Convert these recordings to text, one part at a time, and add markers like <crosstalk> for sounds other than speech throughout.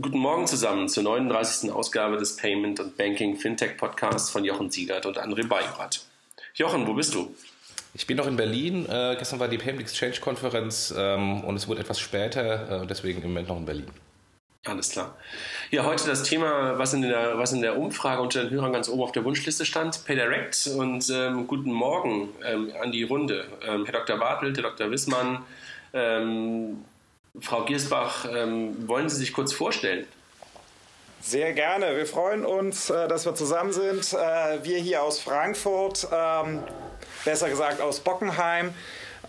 Guten Morgen zusammen zur 39. Ausgabe des Payment und Banking Fintech Podcasts von Jochen Siegert und André Bajorat. Jochen, wo bist du? Ich bin noch in Berlin. Äh, gestern war die Payment Exchange Konferenz ähm, und es wurde etwas später, äh, deswegen im Moment noch in Berlin. Alles klar. Ja, heute das Thema, was in der, was in der Umfrage unter den Hörern ganz oben auf der Wunschliste stand, PayDirect. Und ähm, guten Morgen ähm, an die Runde. Ähm, Herr Dr. Bartelt, Herr Dr. Wissmann, ähm, Frau Giersbach, ähm, wollen Sie sich kurz vorstellen? Sehr gerne. Wir freuen uns, äh, dass wir zusammen sind. Äh, wir hier aus Frankfurt, ähm, besser gesagt aus Bockenheim.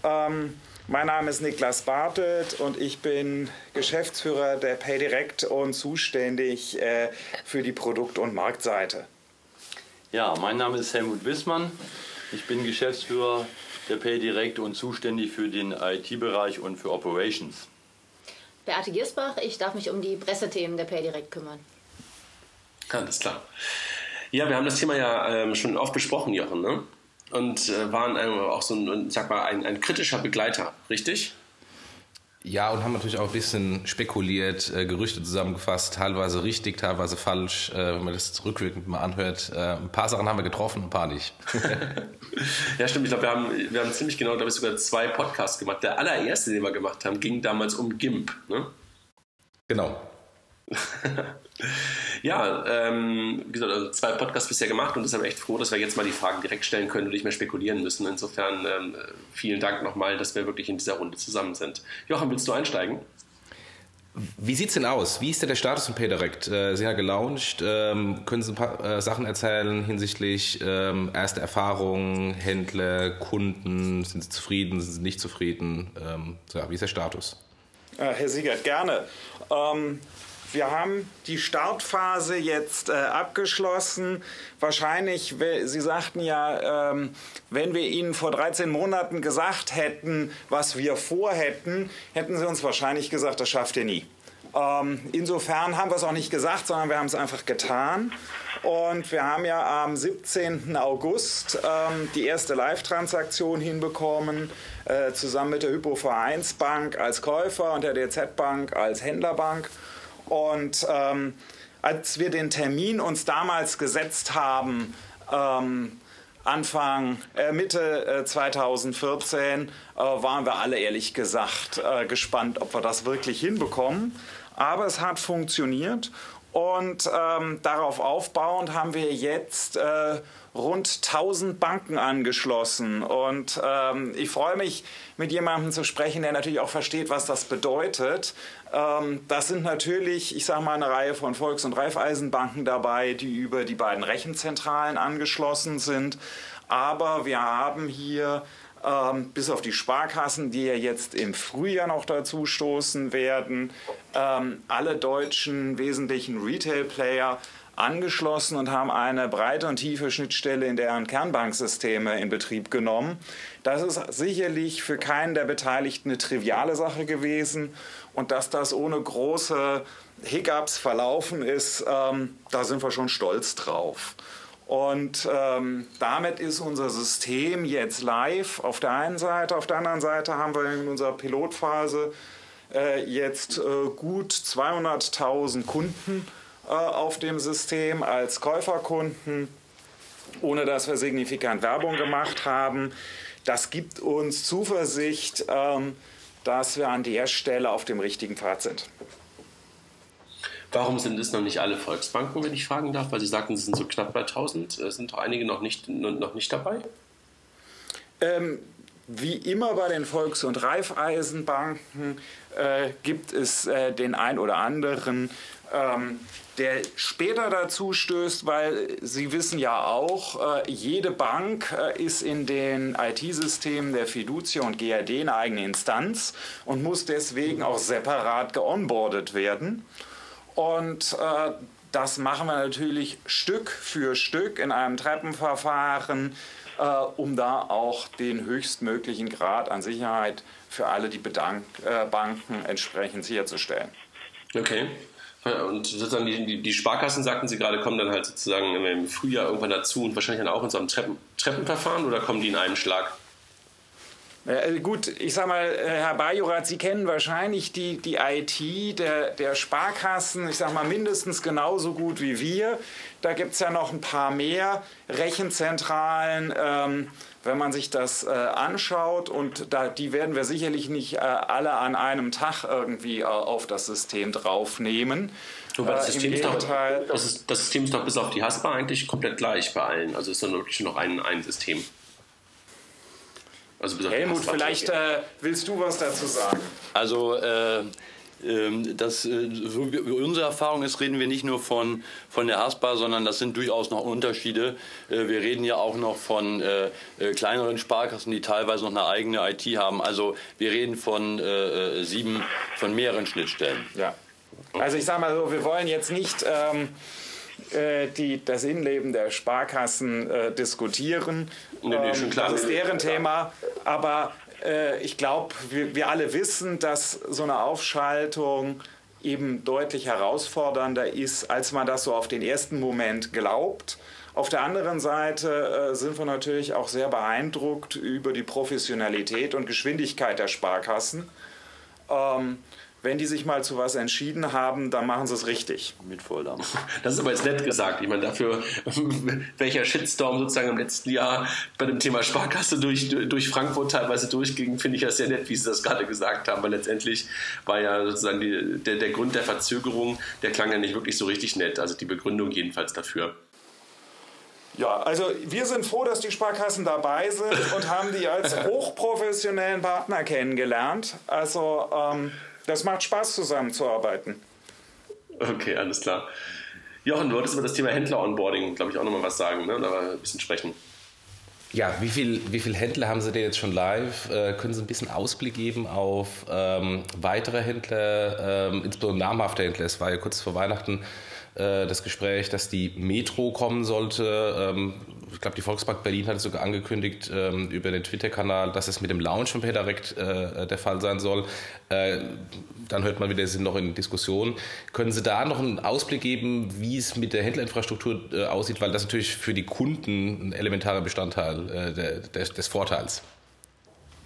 Ähm, mein Name ist Niklas Bartelt und ich bin Geschäftsführer der PayDirect und zuständig äh, für die Produkt- und Marktseite. Ja, mein Name ist Helmut Wissmann. Ich bin Geschäftsführer der PayDirect und zuständig für den IT-Bereich und für Operations. Beate Giersbach, ich darf mich um die Pressethemen der PayDirect kümmern. Alles klar. Ja, wir haben das Thema ja ähm, schon oft besprochen, Jochen, ne? Und äh, waren ähm, auch so ein, sag mal, ein, ein kritischer Begleiter, richtig? Ja, und haben natürlich auch ein bisschen spekuliert, äh, Gerüchte zusammengefasst, teilweise richtig, teilweise falsch, äh, wenn man das rückwirkend mal anhört. Äh, ein paar Sachen haben wir getroffen, ein paar nicht. <laughs> ja, stimmt. Ich glaube, wir haben, wir haben ziemlich genau, glaube ich, sogar zwei Podcasts gemacht. Der allererste, den wir gemacht haben, ging damals um GIMP. Ne? Genau. <laughs> ja, ähm, wie gesagt, also zwei Podcasts bisher gemacht und deshalb echt froh, dass wir jetzt mal die Fragen direkt stellen können und nicht mehr spekulieren müssen. Insofern ähm, vielen Dank nochmal, dass wir wirklich in dieser Runde zusammen sind. Joachim, willst du einsteigen? Wie sieht es denn aus? Wie ist denn der Status im PayDirect? Äh, Sie haben gelauncht. Ähm, können Sie ein paar äh, Sachen erzählen hinsichtlich ähm, erste Erfahrungen, Händler, Kunden? Sind Sie zufrieden? Sind Sie nicht zufrieden? Ähm, ja, wie ist der Status? Äh, Herr Siegert, gerne. Wir haben die Startphase jetzt äh, abgeschlossen. Wahrscheinlich, Sie sagten ja, ähm, wenn wir Ihnen vor 13 Monaten gesagt hätten, was wir vorhätten, hätten Sie uns wahrscheinlich gesagt, das schafft ihr nie. Ähm, insofern haben wir es auch nicht gesagt, sondern wir haben es einfach getan. Und wir haben ja am 17. August ähm, die erste Live-Transaktion hinbekommen, äh, zusammen mit der Hypo Vereinsbank als Käufer und der DZ Bank als Händlerbank. Und ähm, als wir den Termin uns damals gesetzt haben, ähm, Anfang, äh, Mitte äh, 2014, äh, waren wir alle ehrlich gesagt äh, gespannt, ob wir das wirklich hinbekommen. Aber es hat funktioniert und ähm, darauf aufbauend haben wir jetzt äh, rund 1000 Banken angeschlossen. Und ähm, ich freue mich, mit jemandem zu sprechen, der natürlich auch versteht, was das bedeutet. Ähm, das sind natürlich, ich sage mal, eine Reihe von Volks- und Raiffeisenbanken dabei, die über die beiden Rechenzentralen angeschlossen sind. Aber wir haben hier ähm, bis auf die Sparkassen, die ja jetzt im Frühjahr noch dazu stoßen werden, ähm, alle deutschen wesentlichen Retail-Player angeschlossen und haben eine breite und tiefe Schnittstelle in deren Kernbanksysteme in Betrieb genommen. Das ist sicherlich für keinen der Beteiligten eine triviale Sache gewesen und dass das ohne große Hiccups verlaufen ist, ähm, da sind wir schon stolz drauf. Und ähm, damit ist unser System jetzt live auf der einen Seite. Auf der anderen Seite haben wir in unserer Pilotphase äh, jetzt äh, gut 200.000 Kunden äh, auf dem System als Käuferkunden, ohne dass wir signifikant Werbung gemacht haben. Das gibt uns Zuversicht, ähm, dass wir an der Stelle auf dem richtigen Pfad sind. Warum sind es noch nicht alle Volksbanken, wenn ich fragen darf? Weil Sie sagten, es sind so knapp bei 1000. Äh, sind doch einige noch nicht, noch nicht dabei? Ähm, wie immer bei den Volks- und Raiffeisenbanken äh, gibt es äh, den ein oder anderen, ähm, der später dazu stößt, weil Sie wissen ja auch, äh, jede Bank äh, ist in den IT-Systemen der Fiducia und GRD eine eigene Instanz und muss deswegen auch separat geonboardet werden. Und äh, das machen wir natürlich Stück für Stück in einem Treppenverfahren, äh, um da auch den höchstmöglichen Grad an Sicherheit für alle die Bedank äh, Banken entsprechend sicherzustellen. Okay. Und sozusagen die, die, Sparkassen, sagten Sie gerade, kommen dann halt sozusagen im Frühjahr irgendwann dazu und wahrscheinlich dann auch in so einem Treppen, Treppenverfahren oder kommen die in einem Schlag? Äh, gut, ich sag mal, äh, Herr Bajorat, Sie kennen wahrscheinlich die, die IT der, der Sparkassen, ich sag mal, mindestens genauso gut wie wir. Da gibt es ja noch ein paar mehr Rechenzentralen. Ähm, wenn man sich das äh, anschaut und da, die werden wir sicherlich nicht äh, alle an einem Tag irgendwie äh, auf das System draufnehmen. Wobei das, System ist doch, das, ist, das System ist doch bis auf die Haspa eigentlich komplett gleich bei allen. Also ist dann wirklich nur noch ein, ein System. Also Helmut, vielleicht äh, willst du was dazu sagen? Also äh, das, äh, so unsere Erfahrung ist, reden wir nicht nur von, von der Haspa, sondern das sind durchaus noch Unterschiede. Äh, wir reden ja auch noch von äh, kleineren Sparkassen, die teilweise noch eine eigene IT haben. Also wir reden von äh, sieben, von mehreren Schnittstellen. Ja. Also ich sage mal so, wir wollen jetzt nicht ähm, die, das Innenleben der Sparkassen äh, diskutieren. Nee, nee, klar. Das ist deren Thema. Aber ich glaube, wir, wir alle wissen, dass so eine Aufschaltung eben deutlich herausfordernder ist, als man das so auf den ersten Moment glaubt. Auf der anderen Seite äh, sind wir natürlich auch sehr beeindruckt über die Professionalität und Geschwindigkeit der Sparkassen. Ähm, wenn die sich mal zu was entschieden haben, dann machen sie es richtig. Mit Volldampf. Das ist aber jetzt nett gesagt. Ich meine, dafür, <laughs> welcher Shitstorm sozusagen im letzten Jahr bei dem Thema Sparkasse durch, durch Frankfurt teilweise durchging, finde ich das sehr nett, wie Sie das gerade gesagt haben, weil letztendlich war ja sozusagen die, der, der Grund der Verzögerung, der klang ja nicht wirklich so richtig nett. Also die Begründung jedenfalls dafür. Ja, also wir sind froh, dass die Sparkassen dabei sind und haben die als <laughs> hochprofessionellen Partner kennengelernt. Also ähm, das macht Spaß, zusammenzuarbeiten. Okay, alles klar. Jochen, du wolltest über das Thema Händler-Onboarding, glaube ich, auch nochmal was sagen, ne? aber ein bisschen sprechen. Ja, wie viele wie viel Händler haben Sie denn jetzt schon live? Äh, können Sie ein bisschen Ausblick geben auf ähm, weitere Händler, ähm, insbesondere namhafte Händler? Es war ja kurz vor Weihnachten äh, das Gespräch, dass die Metro kommen sollte. Ähm, ich glaube, die Volksbank Berlin hat sogar angekündigt ähm, über den Twitter-Kanal, dass es mit dem Launch von PayDirect äh, der Fall sein soll. Äh, dann hört man wieder, sie sind noch in Diskussion. Können Sie da noch einen Ausblick geben, wie es mit der Händlerinfrastruktur äh, aussieht? Weil das natürlich für die Kunden ein elementarer Bestandteil äh, der, des, des Vorteils.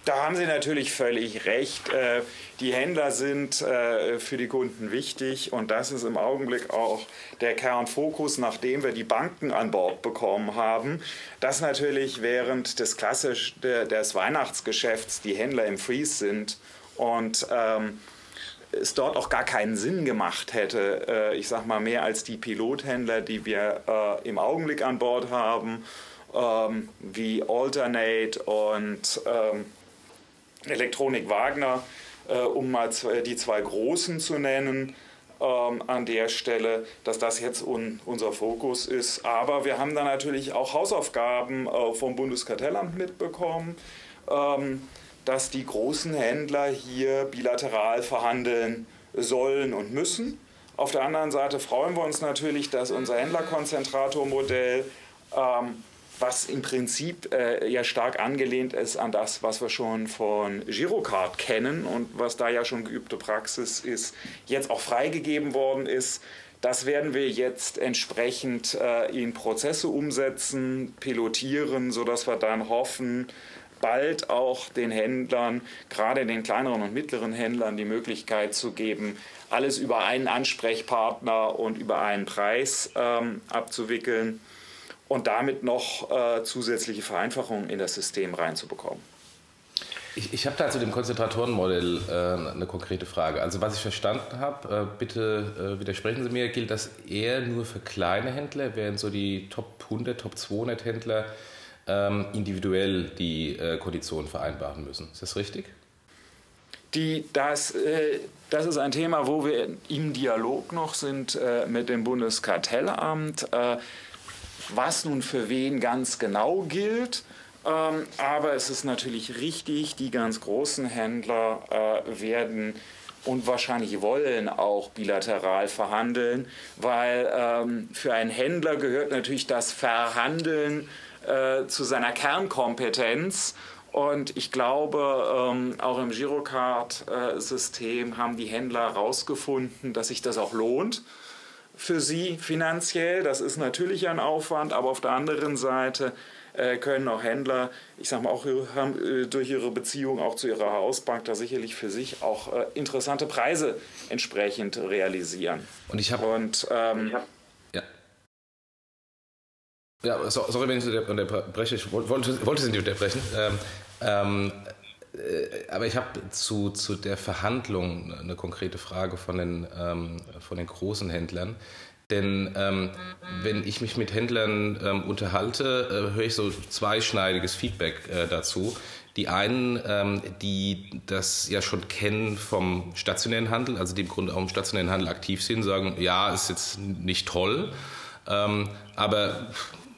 Da haben Sie natürlich völlig recht. Äh, die Händler sind äh, für die Kunden wichtig und das ist im Augenblick auch der Kernfokus, nachdem wir die Banken an Bord bekommen haben, dass natürlich während des klassisch des Weihnachtsgeschäfts die Händler im Freeze sind und ähm, es dort auch gar keinen Sinn gemacht hätte, äh, ich sag mal mehr als die Pilothändler, die wir im Augenblick an Bord haben, ähm, wie Alternate und ähm, Elektronik Wagner, äh, um mal die zwei großen zu nennen. Ähm, an der Stelle, dass das jetzt un, unser Fokus ist. Aber wir haben da natürlich auch Hausaufgaben äh, vom Bundeskartellamt mitbekommen, ähm, dass die großen Händler hier bilateral verhandeln sollen und müssen. Auf der anderen Seite freuen wir uns natürlich, dass unser Händlerkonzentratormodell ähm, was im Prinzip äh, ja stark angelehnt ist an das, was wir schon von Girocard kennen und was da ja schon geübte Praxis ist, jetzt auch freigegeben worden ist. Das werden wir jetzt entsprechend äh, in Prozesse umsetzen, pilotieren, sodass wir dann hoffen, bald auch den Händlern, gerade den kleineren und mittleren Händlern, die Möglichkeit zu geben, alles über einen Ansprechpartner und über einen Preis ähm, abzuwickeln und damit noch äh, zusätzliche Vereinfachungen in das System reinzubekommen. Ich, ich habe da zu dem Konzentratorenmodell äh, eine konkrete Frage. Also was ich verstanden habe, äh, bitte äh, widersprechen Sie mir, gilt das eher nur für kleine Händler, während so die Top 100, Top 200 Händler ähm, individuell die äh, Konditionen vereinbaren müssen. Ist das richtig? Die, das, äh, das ist ein Thema, wo wir im Dialog noch sind äh, mit dem Bundeskartellamt was nun für wen ganz genau gilt. Ähm, aber es ist natürlich richtig, die ganz großen Händler äh, werden und wahrscheinlich wollen auch bilateral verhandeln, weil ähm, für einen Händler gehört natürlich das Verhandeln äh, zu seiner Kernkompetenz. Und ich glaube, ähm, auch im Girocard-System äh, haben die Händler herausgefunden, dass sich das auch lohnt für sie finanziell. Das ist natürlich ein Aufwand, aber auf der anderen Seite äh, können auch Händler, ich sage mal auch haben äh, durch ihre Beziehung auch zu ihrer Hausbank da sicherlich für sich auch äh, interessante Preise entsprechend realisieren. Und ich habe und ähm, ja. Ja, sorry, wenn ich unterbreche. Ich wollte, wollte Sie nicht unterbrechen. Ähm, ähm, äh, aber ich habe zu, zu der Verhandlung eine konkrete Frage von den, ähm, von den großen Händlern. Denn ähm, wenn ich mich mit Händlern ähm, unterhalte, äh, höre ich so zweischneidiges Feedback äh, dazu. Die einen, ähm, die das ja schon kennen vom stationären Handel, also die im Grunde auch im stationären Handel aktiv sind, sagen, ja, ist jetzt nicht toll, ähm, aber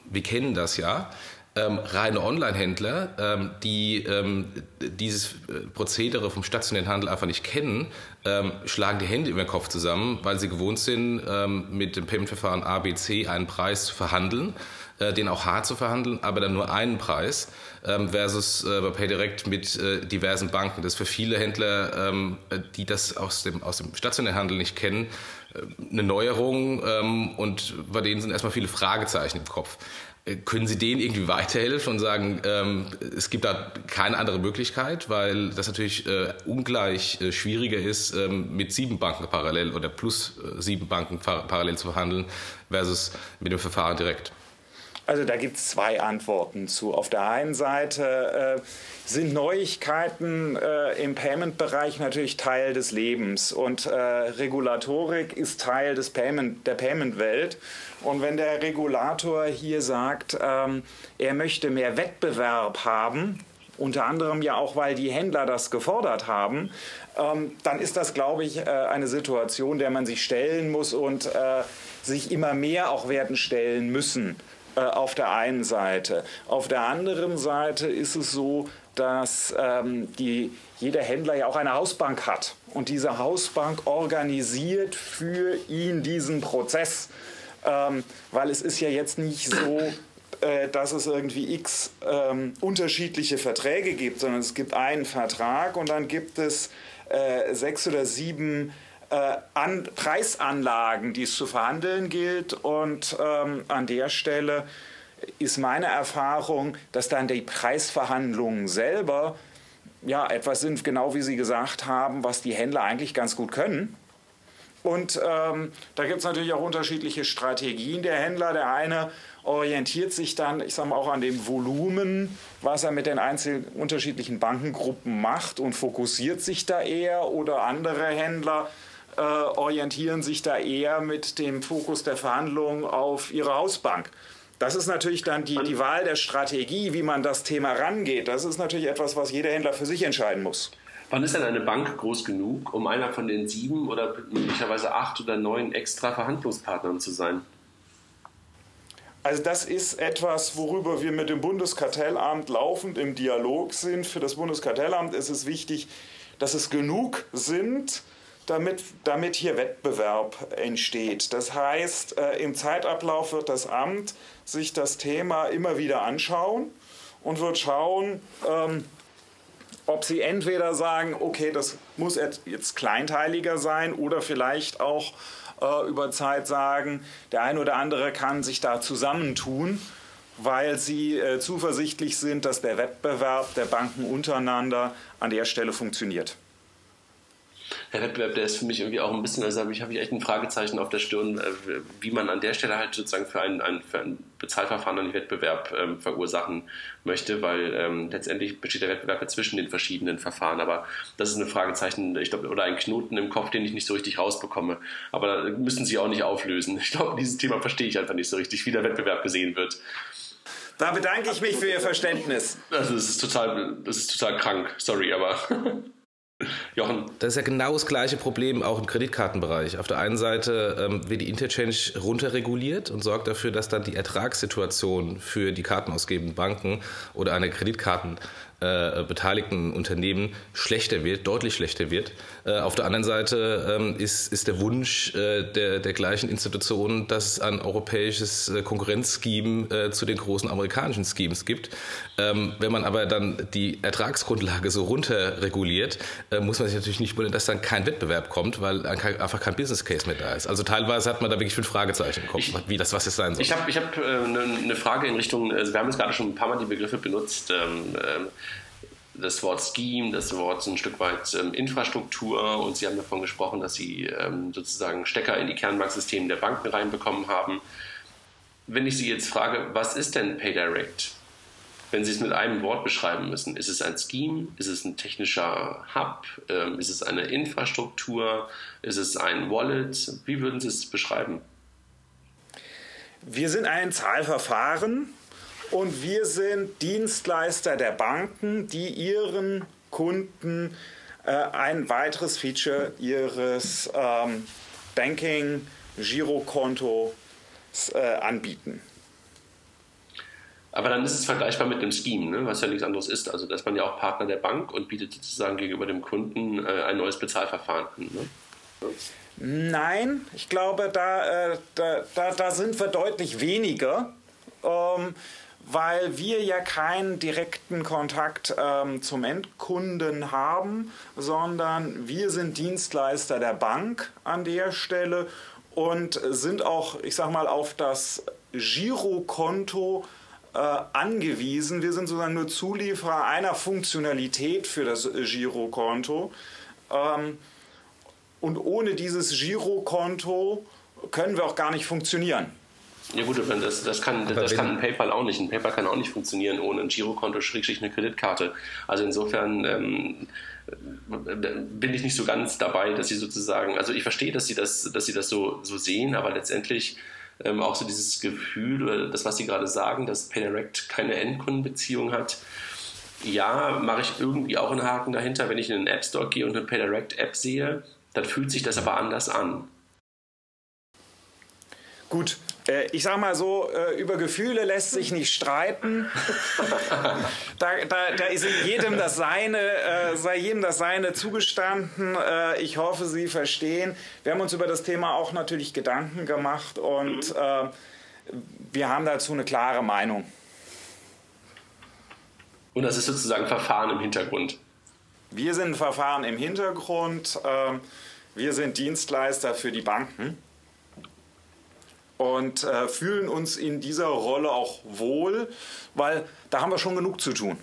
wir kennen das ja ähm, reine Online-Händler, ähm, die ähm, dieses äh, Prozedere vom stationären Handel einfach nicht kennen, ähm, schlagen die Hände über den Kopf zusammen, weil sie gewohnt sind, ähm, mit dem Payment-Verfahren ABC einen Preis zu verhandeln, äh, den auch hart zu verhandeln, aber dann nur einen Preis, ähm, versus äh, bei PayDirect mit äh, diversen Banken. Das ist für viele Händler, die das aus dem, aus dem stationären Handel nicht kennen, äh, eine Neuerung und bei denen sind erstmal viele Fragezeichen im Kopf. Äh, können Sie denen irgendwie <laughs> weiterhelfen und sagen, ähm, es gibt da keine andere Möglichkeit, weil das natürlich äh, ungleich äh, schwieriger ist, ähm, mit sieben Banken parallel oder plus äh, sieben Banken parallel zu verhandeln, versus mit dem Verfahren direkt? Also da gibt es zwei Antworten zu. Auf der einen Seite äh, sind Neuigkeiten äh, im Payment-Bereich natürlich Teil des Lebens und äh, Regulatorik ist Teil des Payment, der Payment-Welt. Und wenn der Regulator hier sagt, ähm, er möchte mehr Wettbewerb haben, unter anderem ja auch, weil die Händler das gefordert haben, ähm, dann ist das, glaube ich, äh, eine Situation, der man sich stellen muss und äh, sich immer mehr auch werden stellen müssen äh, auf der einen Seite. Auf der anderen Seite ist es so, dass ähm, die, jeder Händler ja auch eine Hausbank hat. Und diese Hausbank organisiert für ihn diesen Prozess. Ähm, weil es ist ja jetzt nicht so, äh, dass es irgendwie x ähm, unterschiedliche Verträge gibt, sondern es gibt einen Vertrag und dann gibt es äh, sechs oder sieben äh, an Preisanlagen, die es zu verhandeln gilt. Und ähm, an der Stelle ist meine Erfahrung, dass dann die Preisverhandlungen selber ja etwas sind, genau wie Sie gesagt haben, was die Händler eigentlich ganz gut können. Und ähm, da gibt es natürlich auch unterschiedliche Strategien der Händler. Der eine orientiert sich dann, ich sage mal, auch an dem Volumen, was er mit den einzelnen unterschiedlichen Bankengruppen macht und fokussiert sich da eher. Oder andere Händler äh, orientieren sich da eher mit dem Fokus der Verhandlungen auf ihre Hausbank. Das ist natürlich dann die, die Wahl der Strategie, wie man das Thema rangeht. Das ist natürlich etwas, was jeder Händler für sich entscheiden muss. Wann ist denn eine Bank groß genug, um einer von den sieben oder möglicherweise acht oder neun extra Verhandlungspartnern zu sein? Also das ist etwas, worüber wir mit dem Bundeskartellamt laufend im Dialog sind. Für das Bundeskartellamt ist es wichtig, dass es genug sind, damit, damit hier Wettbewerb entsteht. Das heißt, äh, im Zeitablauf wird das Amt sich das Thema immer wieder anschauen und wird schauen, ähm, ob sie entweder sagen, okay, das muss jetzt kleinteiliger sein oder vielleicht auch äh, über Zeit sagen, der eine oder andere kann sich da zusammentun, weil sie äh, zuversichtlich sind, dass der Wettbewerb der Banken untereinander an der Stelle funktioniert der Wettbewerb, der ist für mich irgendwie auch ein bisschen, also habe ich, hab ich echt ein Fragezeichen auf der Stirn, äh, wie man an der Stelle halt sozusagen für ein, ein, für ein Bezahlverfahren einen Wettbewerb ähm, verursachen möchte, weil ähm, letztendlich besteht der Wettbewerb zwischen den verschiedenen Verfahren. Aber das ist ein Fragezeichen, ich glaube, oder ein Knoten im Kopf, den ich nicht so richtig rausbekomme. Aber da müssen Sie auch nicht auflösen. Ich glaube, dieses Thema verstehe ich einfach nicht so richtig, wie der Wettbewerb gesehen wird. Da bedanke ich mich für Ihr Verständnis. Das ist total, das ist total krank, sorry, aber. <laughs> Jochen. Das ist ja genau das gleiche Problem auch im Kreditkartenbereich. Auf der einen Seite ähm, wird die Interchange runterreguliert und sorgt dafür, dass dann die Ertragssituation für die kartenausgebenden Banken oder eine Kreditkarten äh, beteiligten Unternehmen schlechter wird, deutlich schlechter wird. Äh, auf der anderen Seite ähm, ist, ist der Wunsch äh, der, der gleichen Institutionen, dass es ein europäisches Konkurrenzscheme äh, zu den großen amerikanischen Schemes gibt. Ähm, wenn man aber dann die Ertragsgrundlage so runter reguliert, muss man sich natürlich nicht wundern, dass dann kein Wettbewerb kommt, weil einfach kein Business Case mehr da ist. Also teilweise hat man da wirklich fünf Fragezeichen im Kopf, ich, wie das was es sein soll. Ich habe ich hab, eine, eine Frage in Richtung, also wir haben jetzt gerade schon ein paar Mal die Begriffe benutzt. Ähm, ähm, das Wort Scheme, das Wort ein Stück weit ähm, Infrastruktur und Sie haben davon gesprochen, dass Sie ähm, sozusagen Stecker in die Kernbanksysteme der Banken reinbekommen haben. Wenn ich Sie jetzt frage, was ist denn PayDirect? Wenn Sie es mit einem Wort beschreiben müssen, ist es ein Scheme? Ist es ein technischer Hub? Ähm, ist es eine Infrastruktur? Ist es ein Wallet? Wie würden Sie es beschreiben? Wir sind ein Zahlverfahren und wir sind Dienstleister der Banken, die ihren Kunden äh, ein weiteres Feature ihres ähm, Banking-Girokontos äh, anbieten. Aber dann ist es vergleichbar mit einem Scheme, ne? was ja nichts anderes ist. Also, dass man ja auch Partner der Bank und bietet sozusagen gegenüber dem Kunden äh, ein neues Bezahlverfahren an. Ne? Nein, ich glaube, da, äh, da, da, da, sind wir deutlich weniger. Ähm, weil wir ja keinen direkten Kontakt ähm, zum Endkunden haben, sondern wir sind Dienstleister der Bank an der Stelle und sind auch, ich sag mal, auf das Girokonto äh, angewiesen. Wir sind sozusagen nur Zulieferer einer Funktionalität für das Girokonto. Ähm, und ohne dieses Girokonto können wir auch gar nicht funktionieren. Ja gut, das, das, kann, das kann ein PayPal auch nicht. Ein PayPal kann auch nicht funktionieren ohne ein Girokonto, schrägstrich eine Kreditkarte. Also insofern ähm, bin ich nicht so ganz dabei, dass sie sozusagen, also ich verstehe, dass sie das, dass sie das so, so sehen, aber letztendlich ähm, auch so dieses Gefühl oder das, was sie gerade sagen, dass PayDirect keine Endkundenbeziehung hat. Ja, mache ich irgendwie auch einen Haken dahinter. Wenn ich in den App Store gehe und eine PayDirect App sehe, dann fühlt sich das aber anders an. Gut, äh, ich sag mal so, äh, über Gefühle lässt sich nicht streiten. <laughs> da, da, da, ist jedem das Seine, äh, sei jedem das Seine zugestanden. ich hoffe, Sie verstehen. Wir haben uns über das Thema auch natürlich Gedanken gemacht und wir haben dazu eine klare Meinung. Und das ist sozusagen Verfahren im Hintergrund. Wir sind ein Verfahren im Hintergrund. Wir sind Dienstleister für die Banken und äh, fühlen uns in dieser Rolle auch wohl, weil da haben wir schon genug zu tun.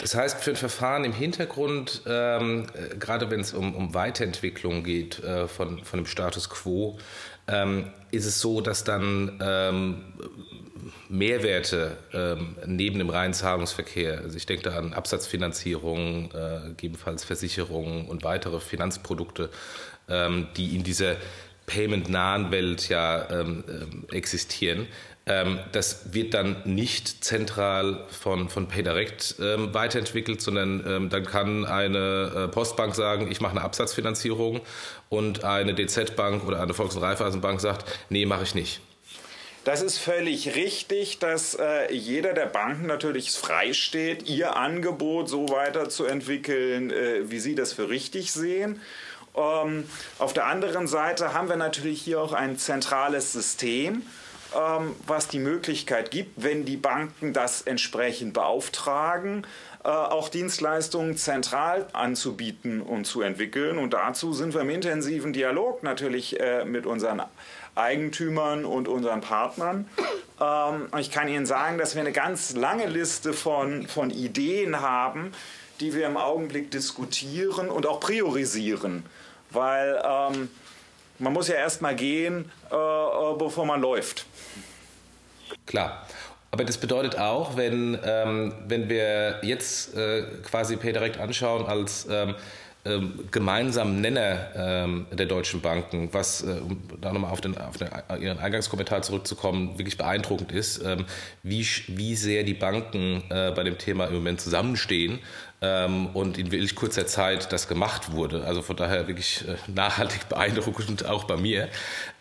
Das heißt, für ein Verfahren im Hintergrund, ähm, äh, gerade wenn es um, um Weiterentwicklung geht äh, von, von dem Status quo, ähm, ist es so, dass dann ähm, Mehrwerte ähm, neben dem reinen Zahlungsverkehr, also ich denke da an Absatzfinanzierung, äh, gegebenenfalls Versicherungen und weitere Finanzprodukte, ähm, die in dieser payment-nahen Welt ja ähm, ähm, existieren. Ähm, das wird dann nicht zentral von, von PayDirect ähm, weiterentwickelt, sondern ähm, dann kann eine äh, Postbank sagen, ich mache eine Absatzfinanzierung und eine DZ-Bank oder eine Volks- und Raiffeisenbank sagt, nee, mache ich nicht. Das ist völlig richtig, dass äh, jeder der Banken natürlich frei steht, ihr Angebot so weiterzuentwickeln, äh, wie sie das für richtig sehen. Ähm, auf der anderen Seite haben wir natürlich hier auch ein zentrales System, ähm, was die Möglichkeit gibt, wenn die Banken das entsprechend beauftragen, äh, auch Dienstleistungen zentral anzubieten und zu entwickeln. Und dazu sind wir im intensiven Dialog natürlich äh, mit unseren Eigentümern und unseren Partnern. Ähm, ich kann Ihnen sagen, dass wir eine ganz lange Liste von, von Ideen haben, die wir im Augenblick diskutieren und auch priorisieren weil ähm, man muss ja erst mal gehen, äh, äh, bevor man läuft. Klar. Aber das bedeutet auch, wenn, ähm, wenn wir jetzt äh, quasi PayDirect anschauen als ähm, ähm, gemeinsamen Nenner ähm, der deutschen Banken, was, äh, um da nochmal auf, den, auf den, Ihren Eingangskommentar zurückzukommen, wirklich beeindruckend ist, ähm, wie, wie sehr die Banken äh, bei dem Thema im Moment zusammenstehen ähm, und in wirklich kurzer Zeit das gemacht wurde. Also von daher wirklich äh, nachhaltig beeindruckend auch bei mir.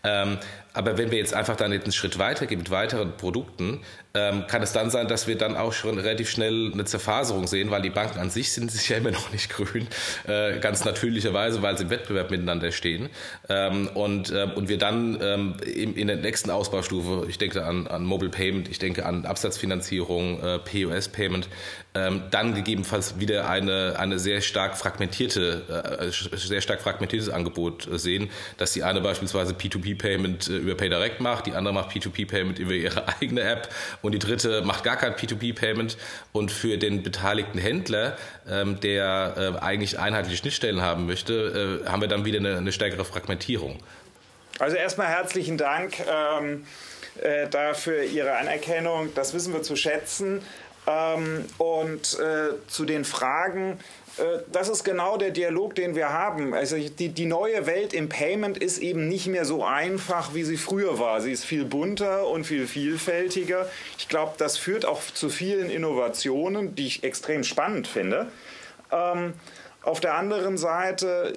Ähm, aber wenn wir jetzt einfach dann einen Schritt weitergehen mit weiteren Produkten, ähm, kann es dann sein, dass wir dann auch schon relativ schnell eine Zerfaserung sehen, weil die Banken an sich sind <laughs> sich ja immer noch nicht grün, äh, ganz natürlicherweise, weil sie im Wettbewerb miteinander stehen. Ähm, und, äh, und wir dann ähm, in, in, der nächsten Ausbaustufe, ich denke an, an Mobile Payment, ich denke an Absatzfinanzierung, äh, POS Payment, ähm, dann gegebenenfalls wieder eine, eine sehr stark fragmentierte, äh, sehr stark fragmentiertes Angebot sehen, dass die eine beispielsweise P2P-Payment äh, über PayDirect macht, die andere macht P2P-Payment über ihre <laughs> eigene App und die dritte macht gar kein P2P-Payment. Und für den beteiligten Händler, ähm, der äh, eigentlich einheitliche Schnittstellen haben möchte, äh, haben wir dann wieder eine, eine stärkere Fragmentierung. Also erstmal herzlichen Dank ähm, äh, dafür Ihre Anerkennung. Das wissen wir zu schätzen. Ähm, und äh, zu den Fragen, das ist genau der Dialog, den wir haben. Also die, die neue Welt im Payment ist eben nicht mehr so einfach, wie sie früher war. Sie ist viel bunter und viel vielfältiger. Ich glaube, das führt auch zu vielen Innovationen, die ich extrem spannend finde. Ähm, auf der anderen Seite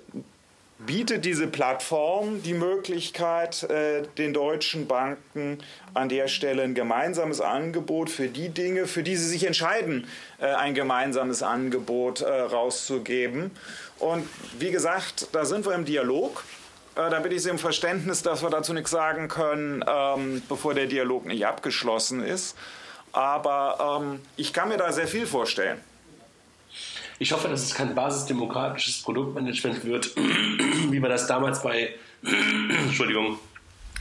bietet diese Plattform die Möglichkeit, äh, den deutschen Banken an der Stelle ein gemeinsames Angebot für die Dinge, für die sie sich entscheiden, äh, ein gemeinsames Angebot äh, rauszugeben. Und wie gesagt, da sind wir im Dialog. Da bitte ich Sie im Verständnis, dass wir dazu nichts sagen können, ähm, bevor der Dialog nicht abgeschlossen ist. Aber ähm, ich kann mir da sehr viel vorstellen. Ich hoffe, dass es kein basisdemokratisches Produktmanagement wird, <clears throat> wie wir das damals bei, <clears throat> Entschuldigung,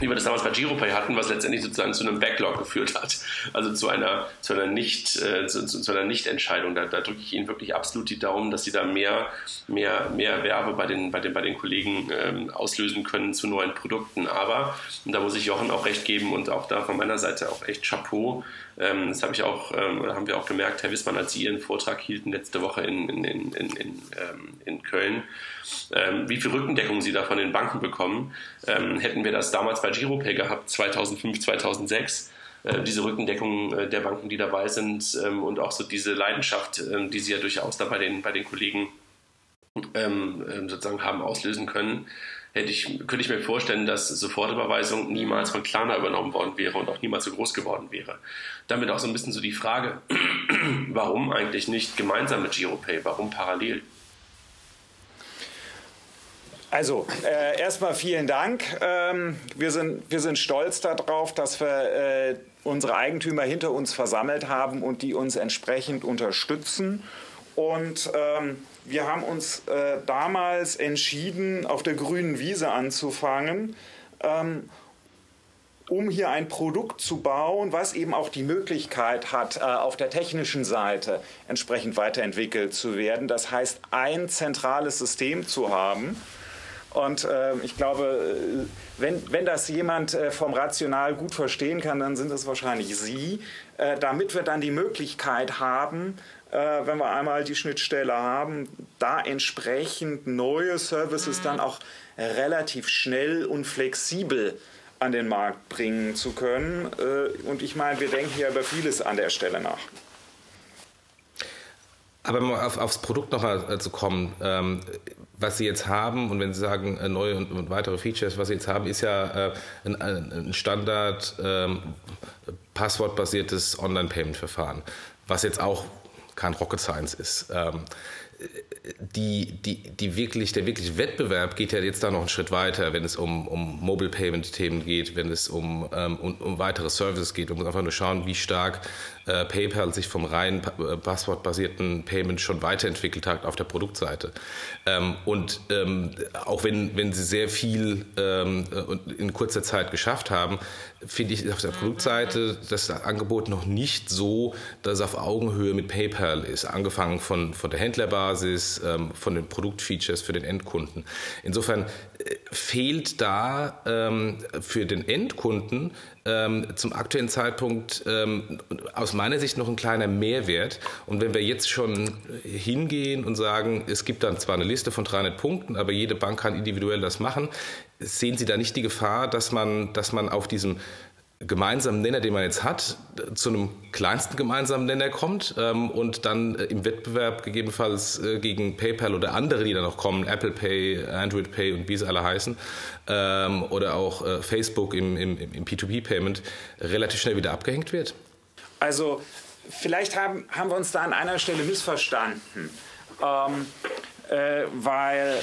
wie wir das damals bei GiroPay hatten, was letztendlich sozusagen zu einem Backlog geführt hat, also zu einer, zu einer Nicht, äh, zu, zu, einer Nichtentscheidung. Da, da drücke ich Ihnen wirklich absolut die Daumen, dass Sie da mehr, mehr, mehr Werbe bei den, bei den, bei den Kollegen ähm, auslösen können zu neuen Produkten. Aber, und da muss ich Jochen auch recht geben und auch da von meiner Seite auch echt Chapeau, ähm, das habe ich auch, ähm, haben wir auch gemerkt, Herr Wissmann, als Sie Ihren Vortrag hielten letzte Woche in, in, in, in, ähm, in Köln, ähm, wie viel Rückendeckung Sie da von den Banken bekommen. Ähm, hätten wir das damals bei Giropay gehabt, 2005, 2006, äh, diese Rückendeckung äh, der Banken, die dabei sind ähm, und auch so diese Leidenschaft, äh, die Sie ja durchaus da bei den, bei den Kollegen sozusagen haben auslösen können, hätte ich, könnte ich mir vorstellen, dass Sofortüberweisung niemals von Klarna übernommen worden wäre und auch niemals so groß geworden wäre. Damit auch so ein bisschen so die Frage, <clears throat> warum eigentlich nicht gemeinsam mit GiroPay, warum parallel? Also, äh, erstmal vielen Dank. Ähm, wir, sind, wir sind stolz darauf, dass wir äh, unsere Eigentümer hinter uns versammelt haben und die uns entsprechend unterstützen. Und ähm, wir haben uns äh, damals entschieden, auf der grünen Wiese anzufangen, ähm, um hier ein Produkt zu bauen, was eben auch die Möglichkeit hat, äh, auf der technischen Seite entsprechend weiterentwickelt zu werden. Das heißt, ein zentrales System zu haben. Und äh, ich glaube, äh, wenn, wenn das jemand äh, vom Rational gut verstehen kann, dann sind es wahrscheinlich Sie, äh, damit wir dann die Möglichkeit haben, äh, wenn wir einmal die Schnittstelle haben, da entsprechend neue Services mhm. dann auch relativ schnell und flexibel an den Markt bringen zu können. Äh, und ich meine, wir denken ja über vieles an der Stelle nach. Aber um auf, aufs Produkt nochmal zu kommen, ähm, was Sie jetzt haben und wenn Sie sagen äh, neue und, und, weitere Features, was Sie jetzt haben, ist ja äh, ein, ein, Standard ähm, passwortbasiertes Online-Payment-Verfahren, was jetzt auch kein Rocket Science ist. Ähm, die, die, die wirklich, der wirkliche Wettbewerb geht ja jetzt da noch einen Schritt weiter, wenn es um, um Mobile Payment Themen geht, wenn es um, ähm, um, um weitere Services geht. Man muss einfach nur schauen, wie stark äh, PayPal sich vom rein äh, passwortbasierten Payment schon weiterentwickelt hat auf der Produktseite. Ähm, und ähm, auch wenn, wenn sie sehr viel ähm, in kurzer Zeit geschafft haben, finde ich auf der Produktseite das Angebot noch nicht so, dass es auf Augenhöhe mit PayPal ist. Angefangen von, von der Händlerbasis, ähm, von den Produktfeatures für den Endkunden. Insofern fehlt da ähm, für den Endkunden ähm, zum aktuellen Zeitpunkt ähm, aus meiner Sicht noch ein kleiner Mehrwert. Und wenn wir jetzt schon hingehen und sagen, es gibt dann zwar eine Liste von 300 Punkten, aber jede Bank kann individuell das machen, sehen Sie da nicht die Gefahr, dass man, dass man auf diesem gemeinsamen Nenner, den man jetzt hat, zu einem kleinsten gemeinsamen Nenner kommt ähm, und dann äh, im Wettbewerb gegebenenfalls äh, gegen PayPal oder andere, die dann noch kommen, Apple Pay, Android Pay und wie sie alle heißen, ähm, oder auch äh, Facebook im, im, im P2P-Payment, relativ schnell wieder abgehängt wird? Also vielleicht haben, haben wir uns da an einer Stelle missverstanden, ähm, äh, weil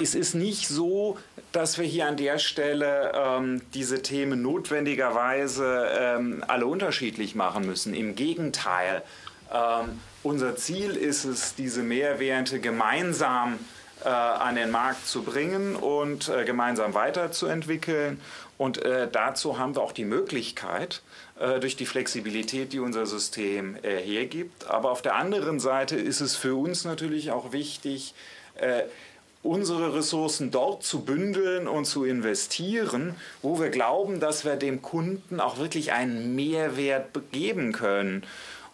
es ist nicht so, dass wir hier an der Stelle ähm, diese Themen notwendigerweise ähm, alle unterschiedlich machen müssen. Im Gegenteil, ähm, unser Ziel ist es, diese Mehrwerte gemeinsam äh, an den Markt zu bringen und äh, gemeinsam weiterzuentwickeln. Und äh, dazu haben wir auch die Möglichkeit, äh, durch die Flexibilität, die unser System äh, hergibt. Aber auf der anderen Seite ist es für uns natürlich auch wichtig, äh, unsere Ressourcen dort zu bündeln und zu investieren, wo wir glauben, dass wir dem Kunden auch wirklich einen Mehrwert geben können.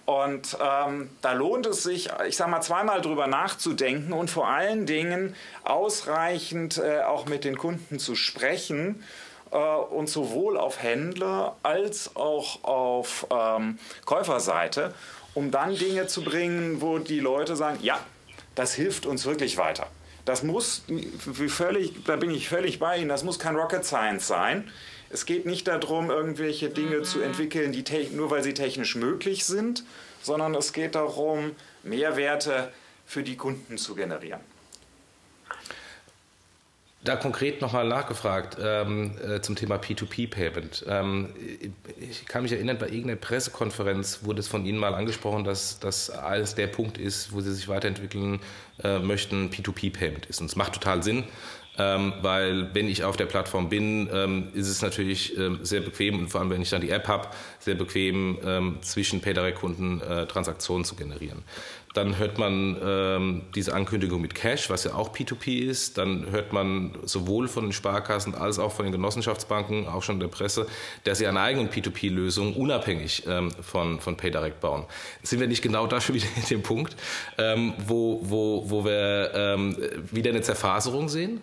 Und ähm, da lohnt es sich, ich sage mal, zweimal drüber nachzudenken und vor allen Dingen ausreichend äh, auch mit den Kunden zu sprechen äh, und sowohl auf Händler als auch auf ähm, Käuferseite, um dann Dinge zu bringen, wo die Leute sagen, ja, das hilft uns wirklich weiter. Das muss, völlig, da bin ich völlig bei Ihnen, das muss kein Rocket Science sein. Es geht nicht darum, irgendwelche Dinge mhm. zu entwickeln, die nur weil sie technisch möglich sind, sondern es geht darum, Mehrwerte für die Kunden zu generieren. Da konkret nochmal nachgefragt ähm, äh, zum Thema P2P-Payment. Ähm, ich kann mich erinnern, bei irgendeiner Pressekonferenz wurde es von Ihnen mal angesprochen, dass das alles der Punkt ist, wo Sie sich weiterentwickeln äh, möchten, P2P-Payment ist. Und es macht total Sinn, ähm, weil wenn ich auf der Plattform bin, ähm, ist es natürlich ähm, sehr bequem und vor allem, wenn ich dann die App habe, sehr bequem, ähm, zwischen PayDirect-Kunden äh, Transaktionen zu generieren. Dann hört man ähm, diese Ankündigung mit Cash, was ja auch P2P ist. Dann hört man sowohl von den Sparkassen als auch von den Genossenschaftsbanken, auch schon der Presse, dass sie eine eigene P2P-Lösung unabhängig ähm, von, von PayDirect bauen. Sind wir nicht genau da schon wieder in dem Punkt, ähm, wo, wo, wo wir ähm, wieder eine Zerfaserung sehen?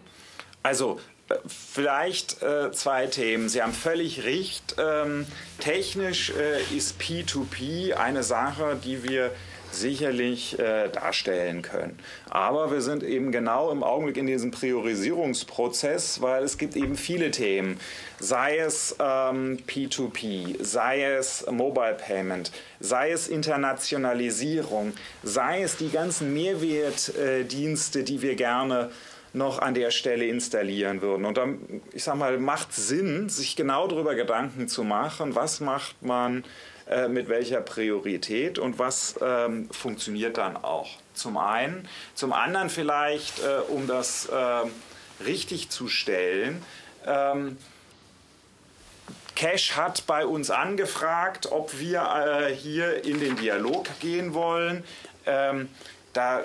Also äh, Vielleicht äh, zwei Themen. Sie haben völlig recht. Ähm, technisch äh, ist P2P eine Sache, die wir sicherlich äh, darstellen können. Aber wir sind eben genau im Augenblick in diesem Priorisierungsprozess, weil es gibt eben viele Themen, sei es ähm, P2P, sei es Mobile Payment, sei es Internationalisierung, sei es die ganzen Mehrwertdienste, die wir gerne noch an der Stelle installieren würden. Und dann, ich sage mal, macht Sinn, sich genau darüber Gedanken zu machen, was macht man äh, mit welcher Priorität und was ähm, funktioniert dann auch. Zum einen. Zum anderen vielleicht, äh, um das äh, richtig zu stellen, ähm, Cash hat bei uns angefragt, ob wir äh, hier in den Dialog gehen wollen. Ähm, da